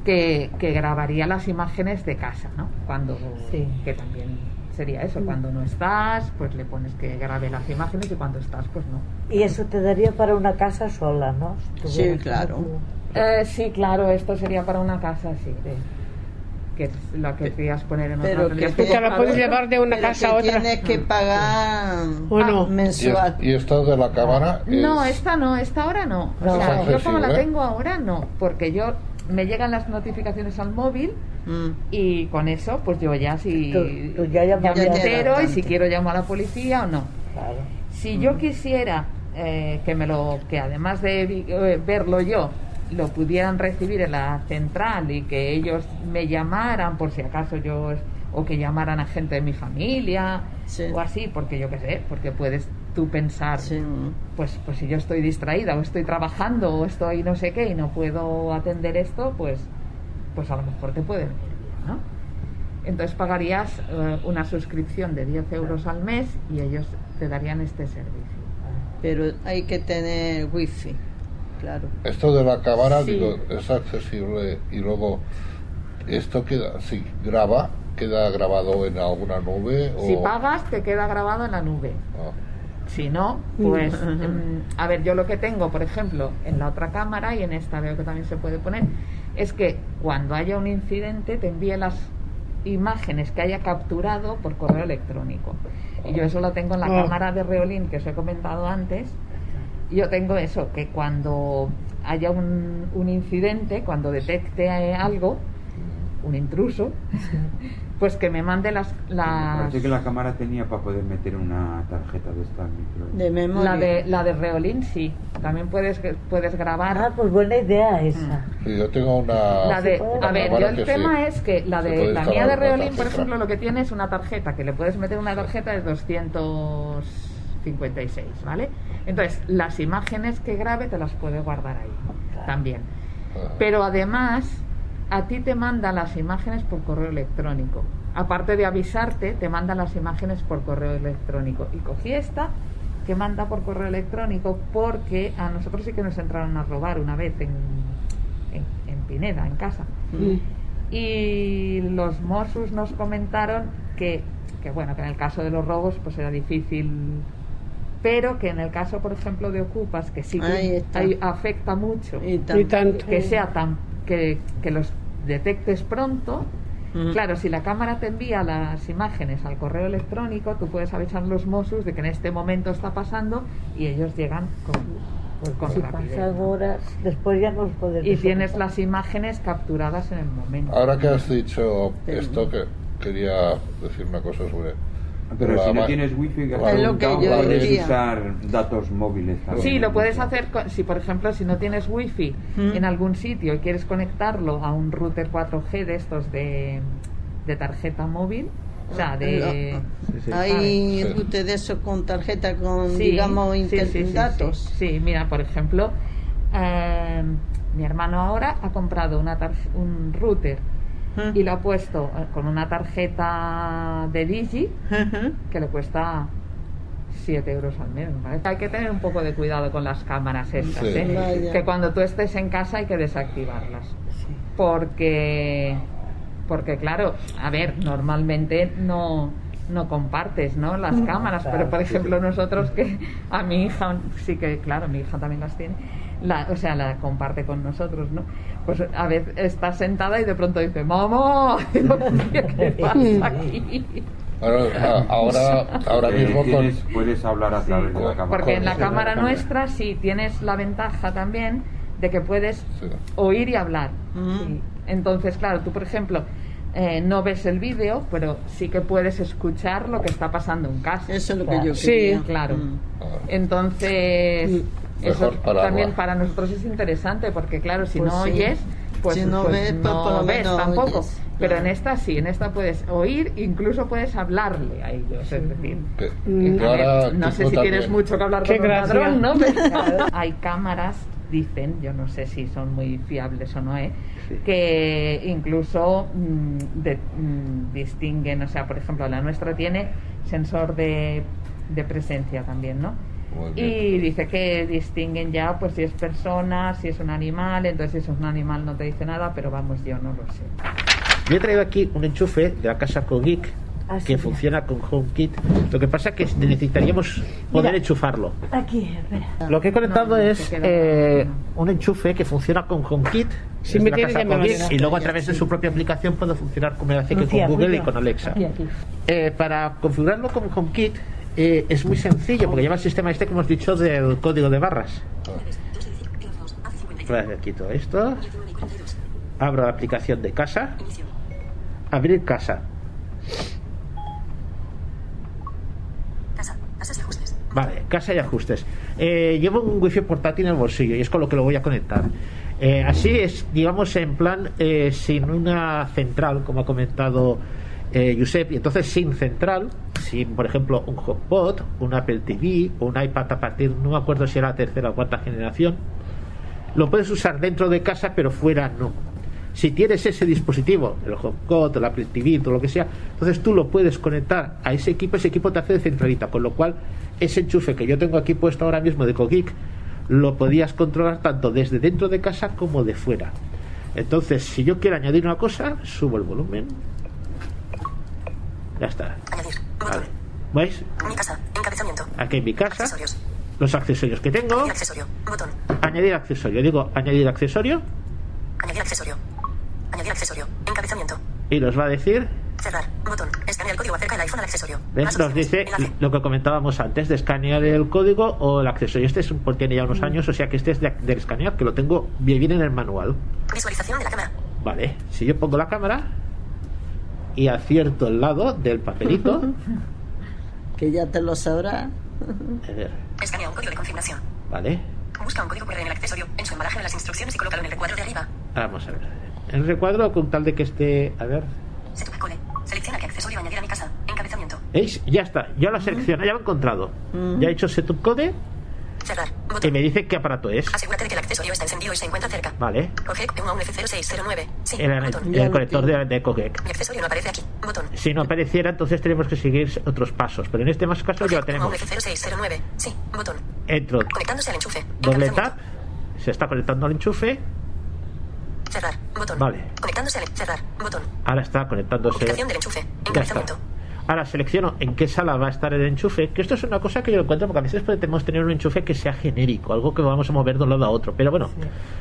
Speaker 5: que, que grabaría las imágenes de casa, ¿no? Cuando,
Speaker 7: Sí.
Speaker 5: que también sería eso, cuando no estás, pues le pones que grabe las imágenes y cuando estás, pues no.
Speaker 7: y eso te daría para una casa sola, ¿no? Si
Speaker 4: Sí, claro.
Speaker 5: Eh, sí, claro, esto sería para una casa, sí, de- que lo que querías poner en
Speaker 4: Pero
Speaker 5: otra
Speaker 4: que
Speaker 5: realidad.
Speaker 3: Te la puedes llevar de una casa
Speaker 4: que
Speaker 3: a otra.
Speaker 4: tienes que pagar
Speaker 3: Bueno.
Speaker 4: ah, mensual.
Speaker 9: y esto de la cámara
Speaker 5: No,
Speaker 9: es-
Speaker 5: esta no, esta ahora no. O sea, yo como la tengo ahora no, porque yo me llegan las notificaciones al móvil
Speaker 4: Mm.
Speaker 5: y con eso pues yo ya si
Speaker 7: Tú- tú ya
Speaker 5: me
Speaker 4: Ya te
Speaker 5: entero y si quiero llamo a la policía o no.
Speaker 7: Claro.
Speaker 5: Si yo quisiera eh, que me lo que además de vi- eh, verlo yo lo pudieran recibir en la central y que ellos me llamaran por si acaso yo o que llamaran a gente de mi familia
Speaker 4: Sí.
Speaker 5: o así porque yo qué sé porque puedes tú pensar
Speaker 4: Sí.
Speaker 5: pues pues si yo estoy distraída o estoy trabajando o estoy no sé qué y no puedo atender esto pues pues a lo mejor te puede venir bien, ¿no? Entonces pagarías eh, una suscripción de 10 euros al mes y ellos te darían este servicio.
Speaker 4: Pero hay que tener wifi, claro.
Speaker 9: Esto de la cámara
Speaker 5: Sí.
Speaker 9: digo, es accesible y luego esto queda, si graba, queda grabado en alguna nube o
Speaker 5: Si pagas, te queda grabado en la nube.
Speaker 9: Ah,
Speaker 5: Si no, pues, em, a ver, yo lo que tengo, por ejemplo, en la otra cámara y en esta veo que también se puede poner, es que cuando haya un incidente te envíe las imágenes que haya capturado por correo electrónico. Y yo eso lo tengo en la
Speaker 3: Oh.
Speaker 5: cámara de Reolín que os he comentado antes. Yo tengo eso, que cuando haya un, un incidente, cuando detecte algo, un intruso, pues que me mande las... las
Speaker 8: Parece que la cámara tenía para poder meter una tarjeta de esta micro.
Speaker 4: De memoria.
Speaker 5: La de, la de Reolín sí, también puedes, puedes grabar.
Speaker 7: Ah, pues buena idea esa.
Speaker 9: sí, yo tengo una
Speaker 5: La de, a ver, yo el tema
Speaker 9: sí.
Speaker 5: es que la de la mía de Reolín, por ejemplo, lo que tiene es una tarjeta que le puedes meter una tarjeta de 256, ¿vale? Entonces, las imágenes que grabe te las puede guardar ahí también.
Speaker 9: Ah,
Speaker 5: Pero además, a ti te manda las imágenes por correo electrónico. Aparte de avisarte, te manda las imágenes por correo electrónico. Y cogí esta que manda por correo electrónico porque a nosotros sí que nos entraron a robar una vez en, en, en Pineda, en casa. Y los Mossos nos comentaron que, que, bueno, que en el caso de los robos pues era difícil pero que en el caso, por ejemplo, de Ocupas, que sí que
Speaker 4: ahí
Speaker 5: afecta mucho,
Speaker 4: Y
Speaker 3: Y
Speaker 4: tan-
Speaker 3: tanto.
Speaker 5: que sea tan que, que los detectes pronto. Claro, si la cámara te envía las imágenes al correo electrónico, tú puedes avisar a los Mossos de que en este momento está pasando y ellos llegan con, pues, con
Speaker 7: Si
Speaker 5: rapidez.
Speaker 7: pasan horas, después ya nos podemos.
Speaker 5: Y tienes las imágenes capturadas en el momento.
Speaker 9: Ahora que has dicho esto, que quería decir una cosa sobre.
Speaker 8: Pero si no tienes wifi,
Speaker 4: Es lo que yo
Speaker 8: puedes usar datos móviles también.
Speaker 5: Sí, lo puedes hacer con- si, por ejemplo, si no tienes wifi
Speaker 4: Mm.
Speaker 5: en algún sitio y quieres conectarlo a un router 4G de estos de, de tarjeta móvil, o sea, de...
Speaker 8: Sí, sí.
Speaker 4: Hay
Speaker 9: Sí.
Speaker 4: rute de eso con tarjeta, con,
Speaker 5: Sí,
Speaker 4: digamos,
Speaker 5: sí,
Speaker 4: inter-
Speaker 5: sí, sí,
Speaker 4: datos.
Speaker 5: Sí, Sí, mira, por ejemplo, eh, mi hermano ahora ha comprado una tarje- un router Y lo ha puesto eh, con una tarjeta de Digi que le cuesta 7 euros al mes. me parece. Hay que tener un poco de cuidado con las cámaras estas,
Speaker 9: Sí.
Speaker 5: ¿eh? Que cuando tú estés en casa hay que desactivarlas. Porque, porque claro, a ver, normalmente no, no compartes ¿no? las cámaras, pero por ejemplo nosotros que a mi hija, sí que claro, mi hija también las tiene, la, o sea, la comparte con nosotros, ¿no? Pues a veces está sentada y de pronto dice, ¡Mamá! ¿Qué pasa aquí?
Speaker 9: Ahora, ah, ahora, ahora
Speaker 8: Eh,
Speaker 9: mismo con.
Speaker 8: puedes hablar a través de la cámara.
Speaker 5: Porque en la
Speaker 9: Sí,
Speaker 5: cámara
Speaker 8: Sí.
Speaker 5: nuestra sí tienes la ventaja también de que puedes
Speaker 9: Sí.
Speaker 5: oír y hablar.
Speaker 4: Mm.
Speaker 5: Sí. Entonces, claro, tú, por ejemplo, eh, no ves el vídeo, pero sí que puedes escuchar lo que está pasando en casa.
Speaker 4: Eso es lo que yo
Speaker 3: Sí,
Speaker 4: quería.
Speaker 5: claro.
Speaker 4: Mm.
Speaker 9: Ah,
Speaker 5: Entonces, eso
Speaker 9: para
Speaker 5: también para nosotros es interesante, porque, claro, si
Speaker 4: Pues
Speaker 5: no
Speaker 4: sí.
Speaker 5: oyes, pues,
Speaker 4: Si no
Speaker 5: pues
Speaker 4: ves,
Speaker 5: no tampoco.
Speaker 4: oyes,
Speaker 5: Pero
Speaker 4: claro.
Speaker 5: en esta sí, en esta puedes oír, incluso puedes hablarle a ellos, es decir.
Speaker 9: que-
Speaker 3: Mm.
Speaker 9: ahora
Speaker 5: no sé si
Speaker 9: también.
Speaker 5: tienes mucho que hablar
Speaker 3: Qué
Speaker 5: con un
Speaker 3: gracia.
Speaker 5: ladrón, ¿no? Pero hay cámaras, dicen, yo no sé si son muy fiables o no, ¿eh?
Speaker 6: Sí.
Speaker 5: que incluso mm, de- mm, distinguen, o sea, por ejemplo, la nuestra tiene sensor de, de presencia también, ¿no? Y dice que distinguen ya, pues si es persona, si es un animal, entonces si es un animal no te dice nada, pero vamos, yo no lo sé.
Speaker 2: Yo he traído aquí un enchufe de la casa Cogeek
Speaker 7: Ah,
Speaker 2: que
Speaker 7: sí.
Speaker 2: funciona con HomeKit. Lo que pasa es que necesitaríamos poder
Speaker 7: Mira.
Speaker 2: enchufarlo.
Speaker 7: Aquí, espera.
Speaker 2: Lo que he conectado
Speaker 5: No, no,
Speaker 2: es eh, un enchufe que funciona con HomeKit
Speaker 3: Si me
Speaker 2: casa y luego a través de su propia aplicación puede funcionar como hace que con Google y con Alexa.
Speaker 7: Aquí, aquí.
Speaker 2: Eh, para configurarlo con HomeKit eh, es muy sencillo porque lleva el sistema este que hemos dicho del código de barras. Vale, quito esto, abro la aplicación de casa, abrir casa. Vale, casa y ajustes. Eh, llevo un wifi portátil en el bolsillo y es con lo que lo voy a conectar. Eh, así es, digamos, en plan eh, sin una central, como ha comentado eh, y entonces sin central, sin, por ejemplo, un HomePod, un Apple TV, un iPad a partir, no me acuerdo si era la tercera o cuarta generación, lo puedes usar dentro de casa, pero fuera no. Si tienes ese dispositivo, el HomePod, el Apple TV, todo lo que sea, entonces tú lo puedes conectar a ese equipo, ese equipo te hace de centralita, con lo cual ese enchufe que yo tengo aquí puesto ahora mismo de Cogeek lo podías controlar tanto desde dentro de casa como de fuera. Entonces, si yo quiero añadir una cosa, subo el volumen. Ya está.
Speaker 10: Añadir.
Speaker 2: Vale. ¿Veis?
Speaker 10: Mi casa. Encabezamiento.
Speaker 2: Aquí en mi casa,
Speaker 10: Accesorios.
Speaker 2: los accesorios que tengo.
Speaker 10: Añadir accesorio. Botón.
Speaker 2: Añadir accesorio. Digo añadir accesorio
Speaker 10: Añadir accesorio. Añadir accesorio. Encabezamiento.
Speaker 2: y nos va a decir
Speaker 10: Cerrar. Botón. Escanea el código. Acerca el iPhone al accesorio.
Speaker 2: ¿Ves? Nos dice
Speaker 10: Enlace.
Speaker 2: lo que comentábamos antes de escanear el código o el accesorio. Este es un, tiene ya unos años, o sea que este es de, del escanear, que lo tengo bien bien en el manual.
Speaker 10: Visualización de la cámara.
Speaker 2: Vale, si yo pongo la cámara y acierto el lado del papelito,
Speaker 4: Que ya te lo sabrá.
Speaker 2: a ver,
Speaker 10: Escanea un código de confirmación.
Speaker 2: vale,
Speaker 10: Busca un código QR en el accesorio, en su embalaje de las instrucciones y colócalo en el recuadro de arriba.
Speaker 2: vamos a ver. El recuadro con tal de que esté, a ver,
Speaker 10: Setup code. Selecciona qué accesorio añadir a mi casa. Encabezamiento.
Speaker 2: ¿veis? Ya está, ya lo he seleccionado, ya lo he encontrado. Ya he hecho setup code
Speaker 10: Cerrar.
Speaker 2: y
Speaker 10: Botón.
Speaker 2: me dice qué aparato es.
Speaker 10: Asegúrate de que el accesorio está encendido y se encuentra cerca.
Speaker 2: Vale,
Speaker 10: Coge un 1F0609. Sí.
Speaker 2: el,
Speaker 10: Botón.
Speaker 2: el conector de, de Cogec.
Speaker 10: Mi accesorio no aparece aquí. Botón.
Speaker 2: Si no apareciera, entonces tenemos que seguir otros pasos. Pero en este más caso ya lo tenemos.
Speaker 10: 1F0609. Sí. Botón.
Speaker 2: Entro,
Speaker 10: Conectándose al enchufe.
Speaker 2: doble tap, se está conectando al enchufe.
Speaker 10: Cerrar. Botón.
Speaker 2: Vale.
Speaker 10: Conectándose al cerrar. Botón.
Speaker 2: Ahora está conectándose.
Speaker 10: Ubicación del enchufe. Encabezamiento.
Speaker 2: Ahora selecciono en qué sala va a estar el enchufe, que esto es una cosa que yo encuentro porque a veces podemos tener un enchufe que sea genérico, algo que vamos a mover de un lado a otro. Pero bueno,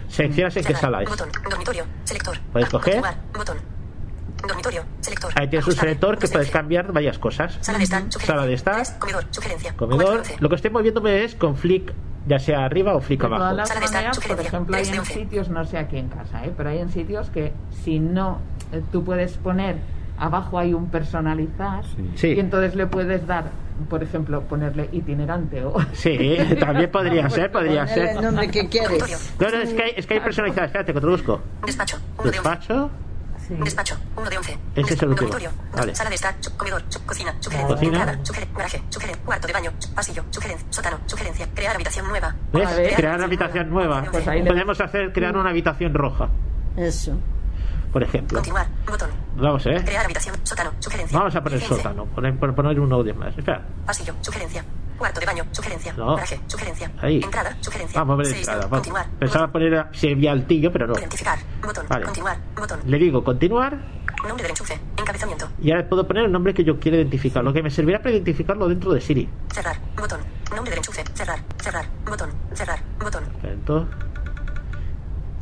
Speaker 2: seleccionas en qué sala es.
Speaker 10: Botón. Dormitorio. Selector.
Speaker 2: Puedes
Speaker 10: Ah,
Speaker 2: coger.
Speaker 10: Dormitorio. Selector.
Speaker 2: Ahí tienes un selector que puedes cambiar varias cosas.
Speaker 10: Sala de estar. Sugerencia.
Speaker 2: Sala de estar,
Speaker 10: Tres, Comedor. Sugerencia.
Speaker 2: comedor.
Speaker 10: 411.
Speaker 2: Lo que estoy moviéndome es con flick, ya sea arriba o flick
Speaker 5: De todas
Speaker 2: abajo.
Speaker 5: las
Speaker 10: Sala de estar,
Speaker 5: maneras, por ejemplo, hay en sitios, no sé aquí en casa, ¿eh? pero hay en sitios que si no, eh, tú puedes poner, abajo hay un personalizar
Speaker 2: Sí.
Speaker 5: y entonces le puedes dar, por ejemplo, ponerle itinerante o...
Speaker 2: Sí, también podría ser, podría ser.
Speaker 4: el nombre que quieres.
Speaker 2: No, no, es que hay, es que hay personalizadas. Espérate, que te busco.
Speaker 10: Despacho. Uno de once.
Speaker 2: Despacho.
Speaker 10: Despacho. Uno de once.
Speaker 2: Ese es el último.
Speaker 10: Dormitorio.
Speaker 2: Vale.
Speaker 10: Sala de estar. Comedor. Cocina. Sugerencia.
Speaker 2: Cocina.
Speaker 10: Garaje. Sugerencia. Cuarto de baño. Pasillo. Sugerencia. Sótano. Sugerencia. Crear habitación nueva.
Speaker 2: ¿Ves? Crear habitación nueva.
Speaker 5: Pues ahí le-
Speaker 2: Podemos hacer crear una habitación roja,
Speaker 4: Eso.
Speaker 2: por ejemplo.
Speaker 10: Continuar. Botón.
Speaker 2: Vamos, ¿eh?
Speaker 10: Crear habitación. Sótano. Sugerencia.
Speaker 2: Vamos a poner sótano, poner, poner uno de más. Espera,
Speaker 10: Pasillo. Sugerencia. Cuarto de baño. Sugerencia.
Speaker 2: No.
Speaker 10: Garaje. Sugerencia.
Speaker 2: ahí.
Speaker 10: Entrada. Sugerencia.
Speaker 2: Vamos a ver entrada. vamos.
Speaker 10: Continuar.
Speaker 2: Pensaba poner si había altillo, pero no.
Speaker 10: Identificar. Botón.
Speaker 2: Vale.
Speaker 10: Continuar. Botón.
Speaker 2: Le digo continuar
Speaker 10: Nombre del enchufe. Encabezamiento.
Speaker 2: y ahora puedo poner el nombre que yo quiero identificar, lo que me servirá para identificarlo dentro de Siri.
Speaker 10: Cerrar. Botón. Nombre del enchufe. Cerrar. Cerrar. Botón. Cerrar. Botón.
Speaker 2: Entonces,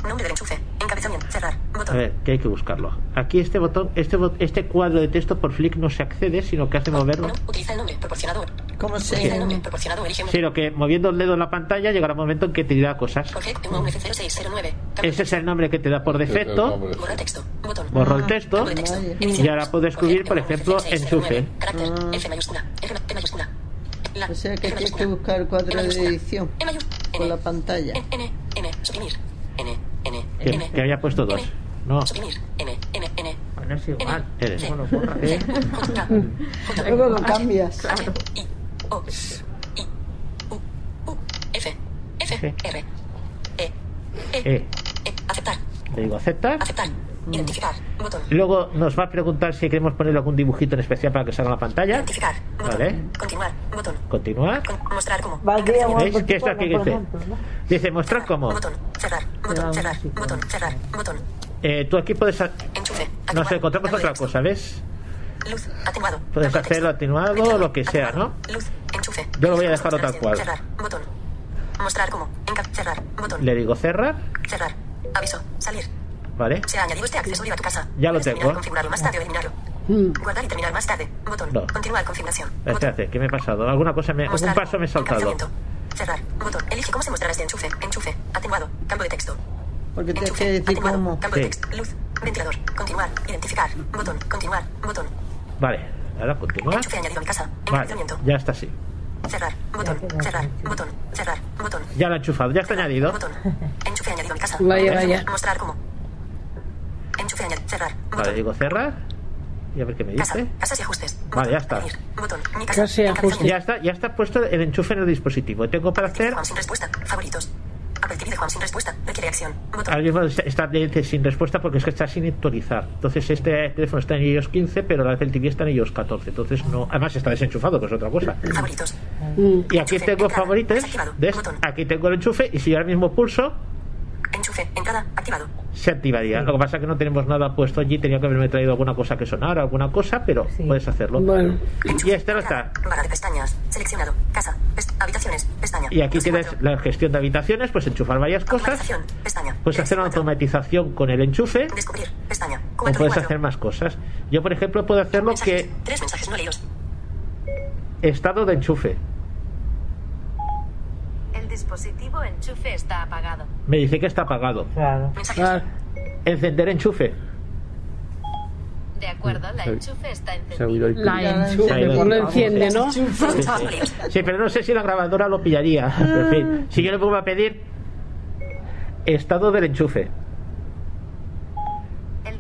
Speaker 10: Nombre del enchufe. Encabezamiento. Cerrar.
Speaker 2: a
Speaker 10: Botón.
Speaker 2: ver, que hay que buscarlo. Aquí este botón, este, bot- este cuadro de texto por flick no se accede, sino que hace moverlo.
Speaker 10: No. Utiliza el nombre proporcionado.
Speaker 4: ¿Cómo
Speaker 10: Utiliza el
Speaker 4: se...?
Speaker 10: nombre proporcionado. Elige
Speaker 2: Sino que moviendo el dedo en la pantalla llegará un momento en que te dirá cosas.
Speaker 10: Coge un F0609. Cambio
Speaker 2: Ese es el nombre que te da por defecto.
Speaker 10: Borra texto. Botón.
Speaker 2: Borro el texto y ahora puedo escribir, por ejemplo, enchufe.
Speaker 10: Carácter. F mayúscula. F, P mayúscula. La,
Speaker 4: O sea que tienes que buscar el cuadro de edición
Speaker 10: E
Speaker 4: con
Speaker 10: N.
Speaker 4: la pantalla.
Speaker 10: N, N, N. Suprimir. N, N,
Speaker 2: Que,
Speaker 10: N.
Speaker 2: que había puesto dos.
Speaker 10: N.
Speaker 2: No,
Speaker 10: Suprimir. N, N, N.
Speaker 5: Bueno, es igual.
Speaker 2: eres.
Speaker 10: C,
Speaker 5: Bueno, borra.
Speaker 10: G, J, J,
Speaker 4: Luego lo cambias.
Speaker 10: H, I, O, I, U, U, F, F,
Speaker 2: F.
Speaker 10: R, E, E,
Speaker 2: E.
Speaker 10: E. Aceptar.
Speaker 2: Le digo aceptar.
Speaker 10: Aceptar. Identificar. Botón.
Speaker 2: Luego nos va a preguntar si queremos poner algún dibujito en especial para que salga en la pantalla.
Speaker 10: Identificar. Botón.
Speaker 2: Vale.
Speaker 10: Continuar. Botón.
Speaker 2: Continuar.
Speaker 10: Con- mostrar
Speaker 7: un
Speaker 2: ¿Veis? ¿Qué es lo que dice? Dice mostrar cómo.
Speaker 10: Botón. Cerrar. Botón. Cerrar. Botón. Cerrar. Botón.
Speaker 2: Eh, tú aquí puedes.
Speaker 10: Enchufe.
Speaker 2: Nos encontramos otra
Speaker 10: texto.
Speaker 2: cosa, ¿ves?
Speaker 10: Luz. Atenuado.
Speaker 2: Puedes hacerlo
Speaker 10: texto.
Speaker 2: atenuado o lo que sea,
Speaker 10: Atenuado.
Speaker 2: ¿no?
Speaker 10: Luz. Enchufe.
Speaker 2: Yo lo voy a
Speaker 10: Elige
Speaker 2: dejarlo tal cual.
Speaker 10: Cerrar. Botón. Mostrar. Enca cerrar. Botón.
Speaker 2: Le digo cerrar.
Speaker 10: Cerrar. Aviso. Salir.
Speaker 2: ¿Vale?
Speaker 10: Se ha añadido este accesorio a tu casa.
Speaker 2: Ya lo tengo.
Speaker 10: terminar, configurarlo más tarde o eliminarlo. Guardar y terminar más tarde. Botón.
Speaker 2: No.
Speaker 10: Continuar configuración.
Speaker 2: Espérate, ¿qué me he pasado? ¿Alguna cosa me, algún
Speaker 10: Mostrar
Speaker 2: paso me he saltado?
Speaker 10: Cerrar. Botón. Elige cómo se mostrará este enchufe. Enchufe. Atenuado. Cambio de texto.
Speaker 4: Porque tienes
Speaker 10: Enchufe.
Speaker 4: que decir
Speaker 10: Atenuado.
Speaker 4: cómo.
Speaker 10: Cambio de
Speaker 2: Sí.
Speaker 10: texto. Luz. Ventilador. Continuar. Identificar. Botón. Continuar. Botón.
Speaker 2: Vale, ahora continuar.
Speaker 10: Enchufe añadido a mi casa.
Speaker 2: Vale, ya está así.
Speaker 10: Cerrar. Botón. Cerrar. Botón. Cerrar. Botón.
Speaker 2: Ya lo he enchufado, ya está añadido.
Speaker 10: Botón. Enchufe añadido a mi casa.
Speaker 3: Vaya, vaya.
Speaker 10: Mostrar cómo. Enchufe añadido. Cerrar.
Speaker 2: Vale,
Speaker 10: Botón.
Speaker 2: digo cerrar. Y a ver qué me
Speaker 10: Casa.
Speaker 2: dice.
Speaker 10: Casas y ajustes.
Speaker 2: Vale, ya está.
Speaker 10: Añadir. Botón. Mi casa.
Speaker 3: Casa y ajustes.
Speaker 2: Ya está, ya está puesto el enchufe en el dispositivo. Tengo para hacer.
Speaker 10: Juan sin respuesta. Favoritos. Apple TV de Juan sin respuesta. Requiere acción. Botón.
Speaker 2: Ahora mismo está- sin respuesta porque es que está sin actualizar. Entonces este teléfono está en iOS 15, pero la Apple TV está en iOS 14. Entonces no, además está desenchufado, que es otra cosa.
Speaker 10: Favoritos.
Speaker 2: Y aquí tengo favoritos. Aquí tengo el enchufe y si yo ahora mismo pulso,
Speaker 10: Enchufe. Entrada. Activado.
Speaker 2: se activaría. Lo que pasa es que no tenemos nada puesto allí. Tenía que haberme traído alguna cosa que sonara, alguna cosa, pero puedes hacerlo.
Speaker 3: Bueno.
Speaker 2: Y este no está.
Speaker 10: Barra de pestañas. Seleccionado. Casa. Pest- habitaciones. Pestaña.
Speaker 2: Y aquí tienes la gestión de habitaciones, pues enchufar varias cosas.
Speaker 10: Pestaña.
Speaker 2: Puedes hacer una automatización con el enchufe
Speaker 10: Descubrir. Pestaña.
Speaker 2: o puedes hacer más cosas. Yo, por ejemplo, puedo que
Speaker 10: Tres mensajes no leídos.
Speaker 2: estado de enchufe.
Speaker 12: Dispositivo enchufe está apagado.
Speaker 2: Me dice que está apagado.
Speaker 7: Claro.
Speaker 3: Ah,
Speaker 2: Encender enchufe.
Speaker 12: De acuerdo, la enchufe está encendida.
Speaker 3: La enchufe, pues lo enciende, ¿no?
Speaker 2: Sí, sí. Sí, pero no sé si la grabadora lo pillaría. En fin, si yo le pongo a pedir estado del enchufe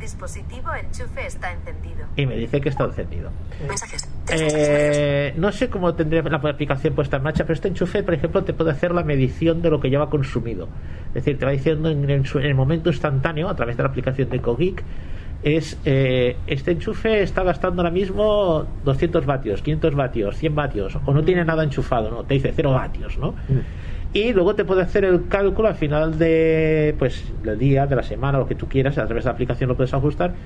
Speaker 12: dispositivo enchufe está encendido.
Speaker 2: y me dice que está encendido.
Speaker 10: Mensajes.
Speaker 2: Eh, no sé cómo tendré la aplicación puesta en marcha, pero este enchufe, por ejemplo, te puede hacer la medición de lo que lleva consumido. Es decir, te va diciendo en el, en el momento instantáneo, a través de la aplicación de Cogeek, es eh, este enchufe está gastando ahora mismo 200 vatios, 500 vatios, 100 vatios, o no tiene nada enchufado, ¿no? Te dice 0 vatios, ¿no? Y luego te puede hacer el cálculo al final de, pues, del día, de la semana, lo que tú quieras, a través de la aplicación lo puedes ajustar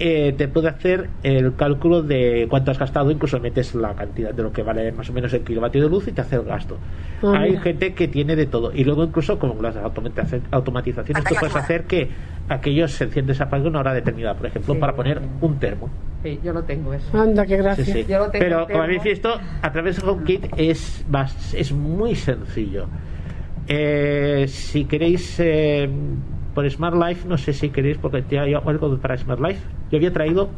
Speaker 2: eh, te puede hacer el cálculo de cuánto has gastado, incluso metes la cantidad de lo que vale más o menos el kilovatio de luz y te hace el gasto.
Speaker 3: Ah,
Speaker 2: Hay
Speaker 3: mira.
Speaker 2: gente que tiene de todo. Y luego incluso con las automatiza- automatizaciones tú puedes hacer que aquello se enciende se apague a una hora determinada, por ejemplo,
Speaker 5: Sí.
Speaker 2: para poner un termo.
Speaker 5: Sí, yo lo tengo eso.
Speaker 3: Anda, qué gracia.
Speaker 2: sí.
Speaker 5: Yo lo tengo
Speaker 2: Pero como habéis visto, a través de HomeKit es, bas- es muy sencillo. Eh, si queréis eh, por Smart Life, no sé si queréis, porque ya hay algo para Smart Life. Yo había traído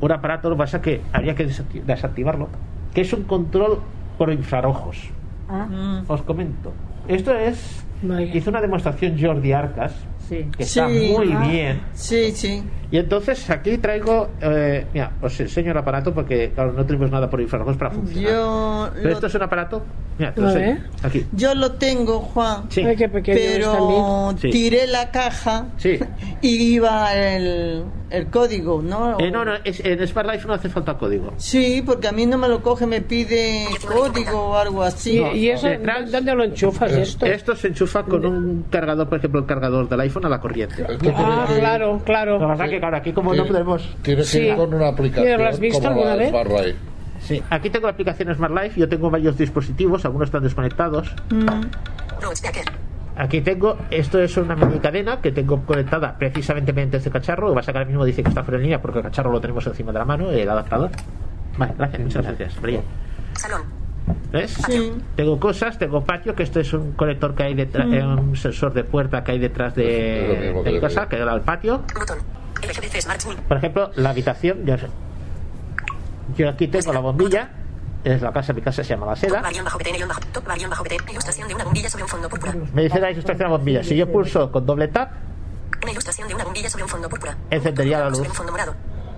Speaker 2: un aparato, lo que pasa que habría que desacti- desactivarlo, que es un control por infrarrojos.
Speaker 7: Ah,
Speaker 2: Os comento. Esto es.
Speaker 3: Vaya.
Speaker 2: Hizo una demostración Jordi Arcas,
Speaker 5: Sí.
Speaker 2: que está
Speaker 4: Sí.
Speaker 2: muy
Speaker 4: Ah.
Speaker 2: bien.
Speaker 4: Sí, sí.
Speaker 2: Y entonces aquí traigo, eh, mira, os enseño el aparato porque claro, no tenemos nada por infrarrojos para funcionar.
Speaker 4: Yo
Speaker 2: Pero
Speaker 4: lo,
Speaker 2: esto es un aparato, mira, lo. Aquí.
Speaker 4: yo lo tengo, Juan.
Speaker 2: Sí.
Speaker 3: Ay, qué
Speaker 4: Pero.
Speaker 2: Sí.
Speaker 4: tiré la caja
Speaker 2: Sí.
Speaker 4: y iba el, el código, ¿no?
Speaker 2: Eh, no, no, es- en Smart Life no hace falta código.
Speaker 4: Sí, porque a mí no me lo coge, me pide código o algo así.
Speaker 3: ¿Y, y eso
Speaker 2: Detrás-
Speaker 3: dónde lo enchufas esto?
Speaker 2: Esto se enchufa con un cargador, por ejemplo, el cargador del iPhone a la corriente.
Speaker 3: Ah,
Speaker 9: ir-
Speaker 3: claro,
Speaker 2: Lo que
Speaker 3: claro.
Speaker 2: pasa es que claro, aquí como no podemos...
Speaker 9: Tiene que ir con una aplicación
Speaker 3: ¿lo has visto
Speaker 9: como
Speaker 3: alguna
Speaker 9: la
Speaker 3: vez?
Speaker 9: Smart Life.
Speaker 2: Sí, aquí tengo la aplicación Smart Life, yo tengo varios dispositivos, algunos están desconectados.
Speaker 10: Loudspeaker.
Speaker 2: Aquí tengo, esto es una mini cadena que tengo conectada precisamente mediante este cacharro. Que pasa que ahora mismo dice que está fuera de línea porque el cacharro lo tenemos encima de la mano, el adaptador. Vale, gracias, muchas gracias. María.
Speaker 10: Salón.
Speaker 2: ¿Ves?
Speaker 4: Sí.
Speaker 2: Tengo cosas, tengo patio, que esto es un conector que hay detrás, eh, un sensor de puerta que hay detrás de, de mi casa, que da al patio.
Speaker 10: Botón.
Speaker 2: Por ejemplo, la habitación, sé. Yo aquí tengo la bombilla, es la casa, mi casa se llama La Seda. Me dice la ilustración de la bombilla. Si yo pulso con doble tap,
Speaker 10: Una ilustración de una bombilla sobre un fondo púrpura.
Speaker 2: encendería la luz.
Speaker 10: Sobre un fondo morado.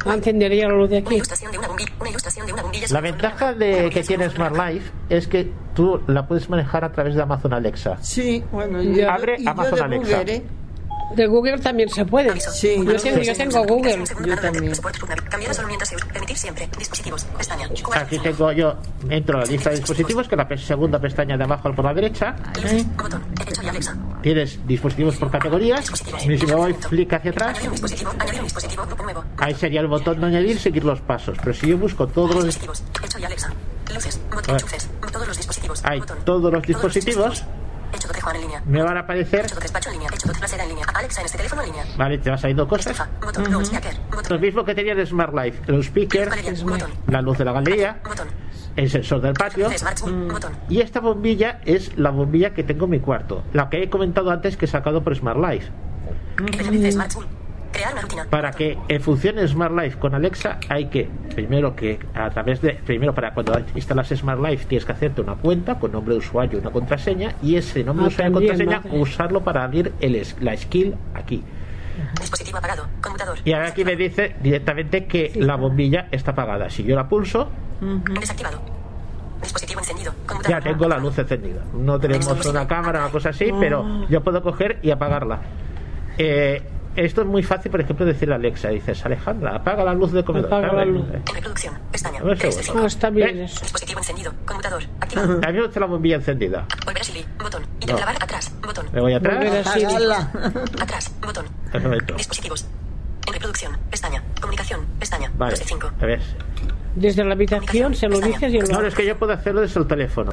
Speaker 3: Ah, encendería la luz de
Speaker 10: Una
Speaker 3: aquí.
Speaker 10: ilustración de una bombilla. Una ilustración de una bombilla
Speaker 2: La
Speaker 10: sobre
Speaker 2: ventaja de que tiene Smart Life es que tú la puedes manejar a través de Amazon Alexa.
Speaker 4: Sí, bueno,
Speaker 3: Ya.
Speaker 4: yo,
Speaker 2: Abre
Speaker 4: y yo
Speaker 2: Amazon
Speaker 4: de
Speaker 2: Alexa.
Speaker 4: Google, ¿eh?
Speaker 3: De Google también se puede.
Speaker 4: Sí,
Speaker 3: Yo tengo, yo tengo Google.
Speaker 4: Yo también.
Speaker 10: Siempre. Dispositivos. Pestaña.
Speaker 2: Aquí tengo yo, entro a la lista de dispositivos, que es la segunda pestaña de abajo por la derecha. Tienes dispositivos por categorías. Y si me voy clic hacia atrás, ahí sería el botón de añadir, seguir los pasos. Pero si yo busco todos los
Speaker 10: Dispositivos. Luces. Todos los dispositivos.
Speaker 2: Hay todos los dispositivos.
Speaker 10: Hecho de Juan en línea.
Speaker 2: me van a aparecer,
Speaker 10: Hecho de despacho en línea. Hecho de la seda en línea. Alexa en este teléfono en línea.
Speaker 2: vale, te va saliendo cosas.
Speaker 10: Estufa. Botón. Loudspeaker.
Speaker 2: Lo mismo que tenía el Smart Life, el speaker,
Speaker 10: Galería. Botón.
Speaker 2: la luz de la galería, el sensor del patio.
Speaker 10: Botón.
Speaker 2: Y esta bombilla es la bombilla que tengo en mi cuarto, la que he comentado antes que he sacado por Smart Life.
Speaker 10: Crear una rutina.
Speaker 2: Para que eh, funcione Smart Life con Alexa hay que, primero que a través de, primero para cuando instalas Smart Life tienes que hacerte una cuenta con nombre de usuario y una contraseña y ese nombre
Speaker 3: Ah,
Speaker 2: de usuario y contraseña usarlo para abrir el, es- la skill aquí.
Speaker 10: Dispositivo apagado. Computador.
Speaker 2: Y ahora aquí me dice directamente que la bombilla está apagada. Si yo la pulso,
Speaker 10: Desactivado. Dispositivo encendido.
Speaker 2: Ya tengo la luz encendida. No tenemos una cámara o una cosa así, pero yo puedo coger y apagarla. Eh, esto es muy fácil, por ejemplo, decir a Alexa, dices, Alejandra, apaga la luz del comedor.
Speaker 3: Apaga la luz.
Speaker 10: Reproducción. Pestaña.
Speaker 2: A ver si
Speaker 10: 3 de
Speaker 2: bueno.
Speaker 10: 5.
Speaker 3: Ah, está bien
Speaker 2: ¿Eh?
Speaker 10: Dispositivo encendido. Computador. Activado.
Speaker 2: A mí me la bombilla encendida.
Speaker 10: Volver a Siri. Botón. Intenta
Speaker 2: No.
Speaker 10: atrás. Botón.
Speaker 2: Me voy atrás.
Speaker 3: Volver a Siri.
Speaker 10: Atrás. Botón.
Speaker 2: Momento.
Speaker 10: Dispositivos. En reproducción. Pestaña. Comunicación. Pestaña.
Speaker 2: Vale.
Speaker 10: 2 de 5.
Speaker 2: A ver.
Speaker 3: Desde la habitación se lo dices y él
Speaker 2: No,
Speaker 3: lo
Speaker 2: es que yo puedo hacerlo desde el teléfono.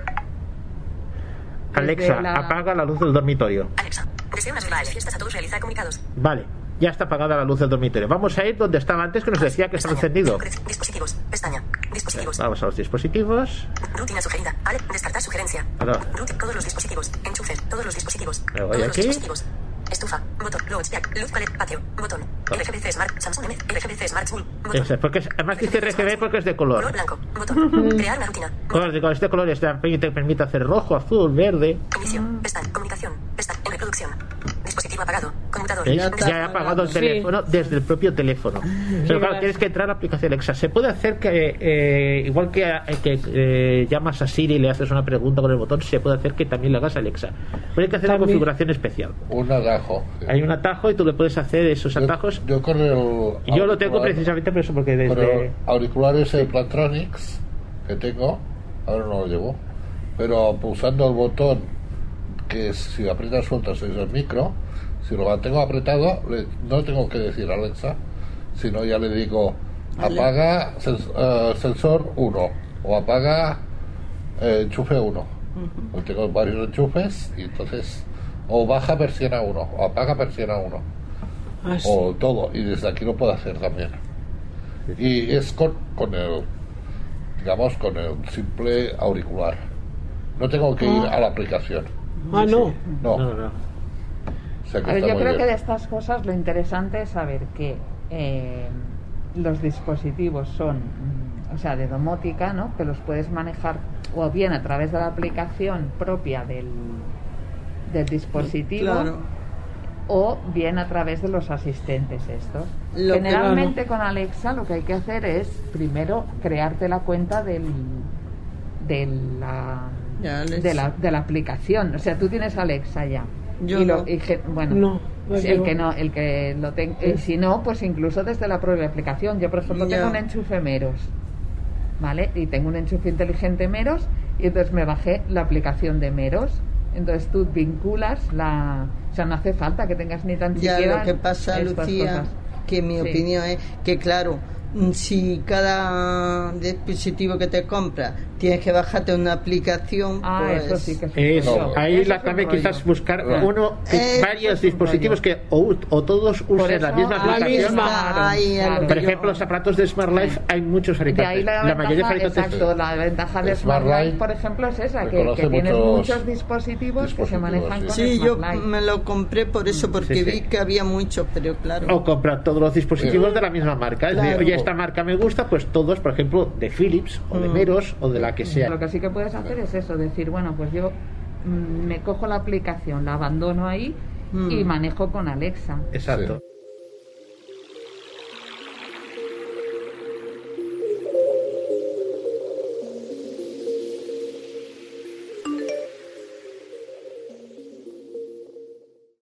Speaker 2: Alexa,
Speaker 5: la-
Speaker 2: apaga la luz del dormitorio.
Speaker 10: Alexa. Deseo unas felices fiestas a todos. Realiza comunicados.
Speaker 2: Vale, ya está apagada la luz del dormitorio. Vamos a ir donde estaba antes que nos decía que estaba encendido.
Speaker 10: Dispositivos. Pestaña. Dispositivos.
Speaker 2: Vamos a los dispositivos.
Speaker 10: Rutina sugerida. Ale. Descartar sugerencia.
Speaker 2: Ahora.
Speaker 10: Todos los dispositivos. Enchufes. Todos los dispositivos.
Speaker 2: Me voy
Speaker 10: Todos los dispositivos. Estufa. Botón. Loudspeaker. Luz palet. Patio. Botón. RGBC Smart. Samsung M. RGBC Smart. Botón.
Speaker 2: Ese, porque es- además dice RGB porque es de
Speaker 10: Color
Speaker 2: color.
Speaker 10: blanco. Botón. Crear una rutina.
Speaker 2: Color de color, este color este te permite hacer rojo, azul, verde.
Speaker 10: Inicio. Pestaña. Comunicación. Pestaña. En reproducción. Dispositivo apagado.
Speaker 4: Está
Speaker 2: Ya he apagado el
Speaker 3: Sí.
Speaker 2: teléfono desde el propio teléfono. Pero claro, tienes que entrar a la aplicación Alexa. Se puede hacer que, eh, igual que, eh, que eh, llamas a Siri y le haces una pregunta con el botón, se puede hacer que también le hagas a Alexa. Pero hay que hacer una
Speaker 3: También.
Speaker 2: configuración especial.
Speaker 9: Un atajo.
Speaker 2: Hay un atajo y tú le puedes hacer esos
Speaker 9: Yo-
Speaker 2: atajos.
Speaker 9: Yo, con el.
Speaker 2: Yo lo tengo precisamente por eso, porque desde.
Speaker 9: auricular ese Plantronics que tengo, ahora no lo llevo, pero pulsando el botón que si aprietas sueltas es el micro, si lo mantengo apretado, le- no tengo que decir Alexa, sino ya le digo apaga sens- eh, sensor 1 o apaga eh, enchufe 1. Pues tengo varios enchufes y entonces o baja persiana 1 o apaga persiana 1
Speaker 3: Ah, sí.
Speaker 9: o todo y desde aquí lo puedo hacer también. Y es con, con el digamos con el simple auricular. No tengo que ir a la aplicación
Speaker 3: Ah, no.
Speaker 9: no,
Speaker 2: No, no.
Speaker 9: O sea que
Speaker 5: A ver,
Speaker 9: está
Speaker 5: yo creo
Speaker 9: bien.
Speaker 5: que de estas cosas lo interesante es saber que eh, los dispositivos son, mm, o sea, de domótica, ¿no? Que los puedes manejar o bien a través de la aplicación propia del, del dispositivo
Speaker 4: Claro.
Speaker 5: o bien a través de los asistentes estos.
Speaker 4: Lo
Speaker 5: Generalmente con Alexa lo que hay que hacer es primero crearte la cuenta del de la,
Speaker 4: Ya,
Speaker 5: de la de la aplicación. O sea, tú tienes Alexa ya.
Speaker 4: Yo
Speaker 5: y lo,
Speaker 4: no.
Speaker 5: y ge- bueno,
Speaker 3: No, no
Speaker 5: el que no, el que lo tenga, si no, pues incluso desde la propia aplicación. Yo, por ejemplo,
Speaker 4: Ya.
Speaker 5: tengo un enchufe Meros, ¿vale? Y tengo un enchufe inteligente Meros y entonces me bajé la aplicación de Meros. Entonces tú vinculas la, o sea, no hace falta que tengas ni tan
Speaker 4: Ya
Speaker 5: siquiera
Speaker 4: lo que pasa, Lucía,
Speaker 5: cosas.
Speaker 4: que mi
Speaker 5: Sí.
Speaker 4: opinión es que, claro, si cada dispositivo que te compras tienes que bajarte una aplicación,
Speaker 5: Ah,
Speaker 4: pues
Speaker 5: eso sí que es rollo.
Speaker 2: ahí
Speaker 5: Eso
Speaker 2: la
Speaker 5: es
Speaker 2: clave quizás buscar uno, que- varios
Speaker 5: es un
Speaker 2: dispositivos
Speaker 5: rollo.
Speaker 2: que o, o todos usen la misma
Speaker 5: ahí
Speaker 3: la
Speaker 2: aplicación.
Speaker 3: misma.
Speaker 4: está, ahí es lo
Speaker 5: Claro.
Speaker 4: que
Speaker 2: Por
Speaker 4: yo-
Speaker 2: ejemplo, los aparatos de Smart Life hay muchos
Speaker 5: ahí la,
Speaker 2: la mayoría de
Speaker 5: exacto, la ventaja de
Speaker 9: Smart
Speaker 5: Smart Life, por ejemplo, es esa, que, que tienes
Speaker 9: muchos
Speaker 5: dispositivos, que se manejan
Speaker 9: sí.
Speaker 5: con
Speaker 4: Sí, yo
Speaker 5: Smart Life.
Speaker 4: me lo compré por eso, porque
Speaker 2: sí, sí.
Speaker 4: vi que había muchos, pero claro.
Speaker 2: o comprar todos los dispositivos
Speaker 9: Sí.
Speaker 2: de la misma marca. Es decir,
Speaker 4: Claro.
Speaker 2: oye, esta marca me gusta, pues todos, por ejemplo, de Philips o de
Speaker 4: Mm.
Speaker 2: Meros o de la que sea.
Speaker 5: Lo que sí que puedes hacer es eso, decir, bueno, pues yo mm, me cojo la aplicación, la abandono ahí
Speaker 4: Mm.
Speaker 5: y manejo con Alexa.
Speaker 2: Exacto.
Speaker 9: Sí.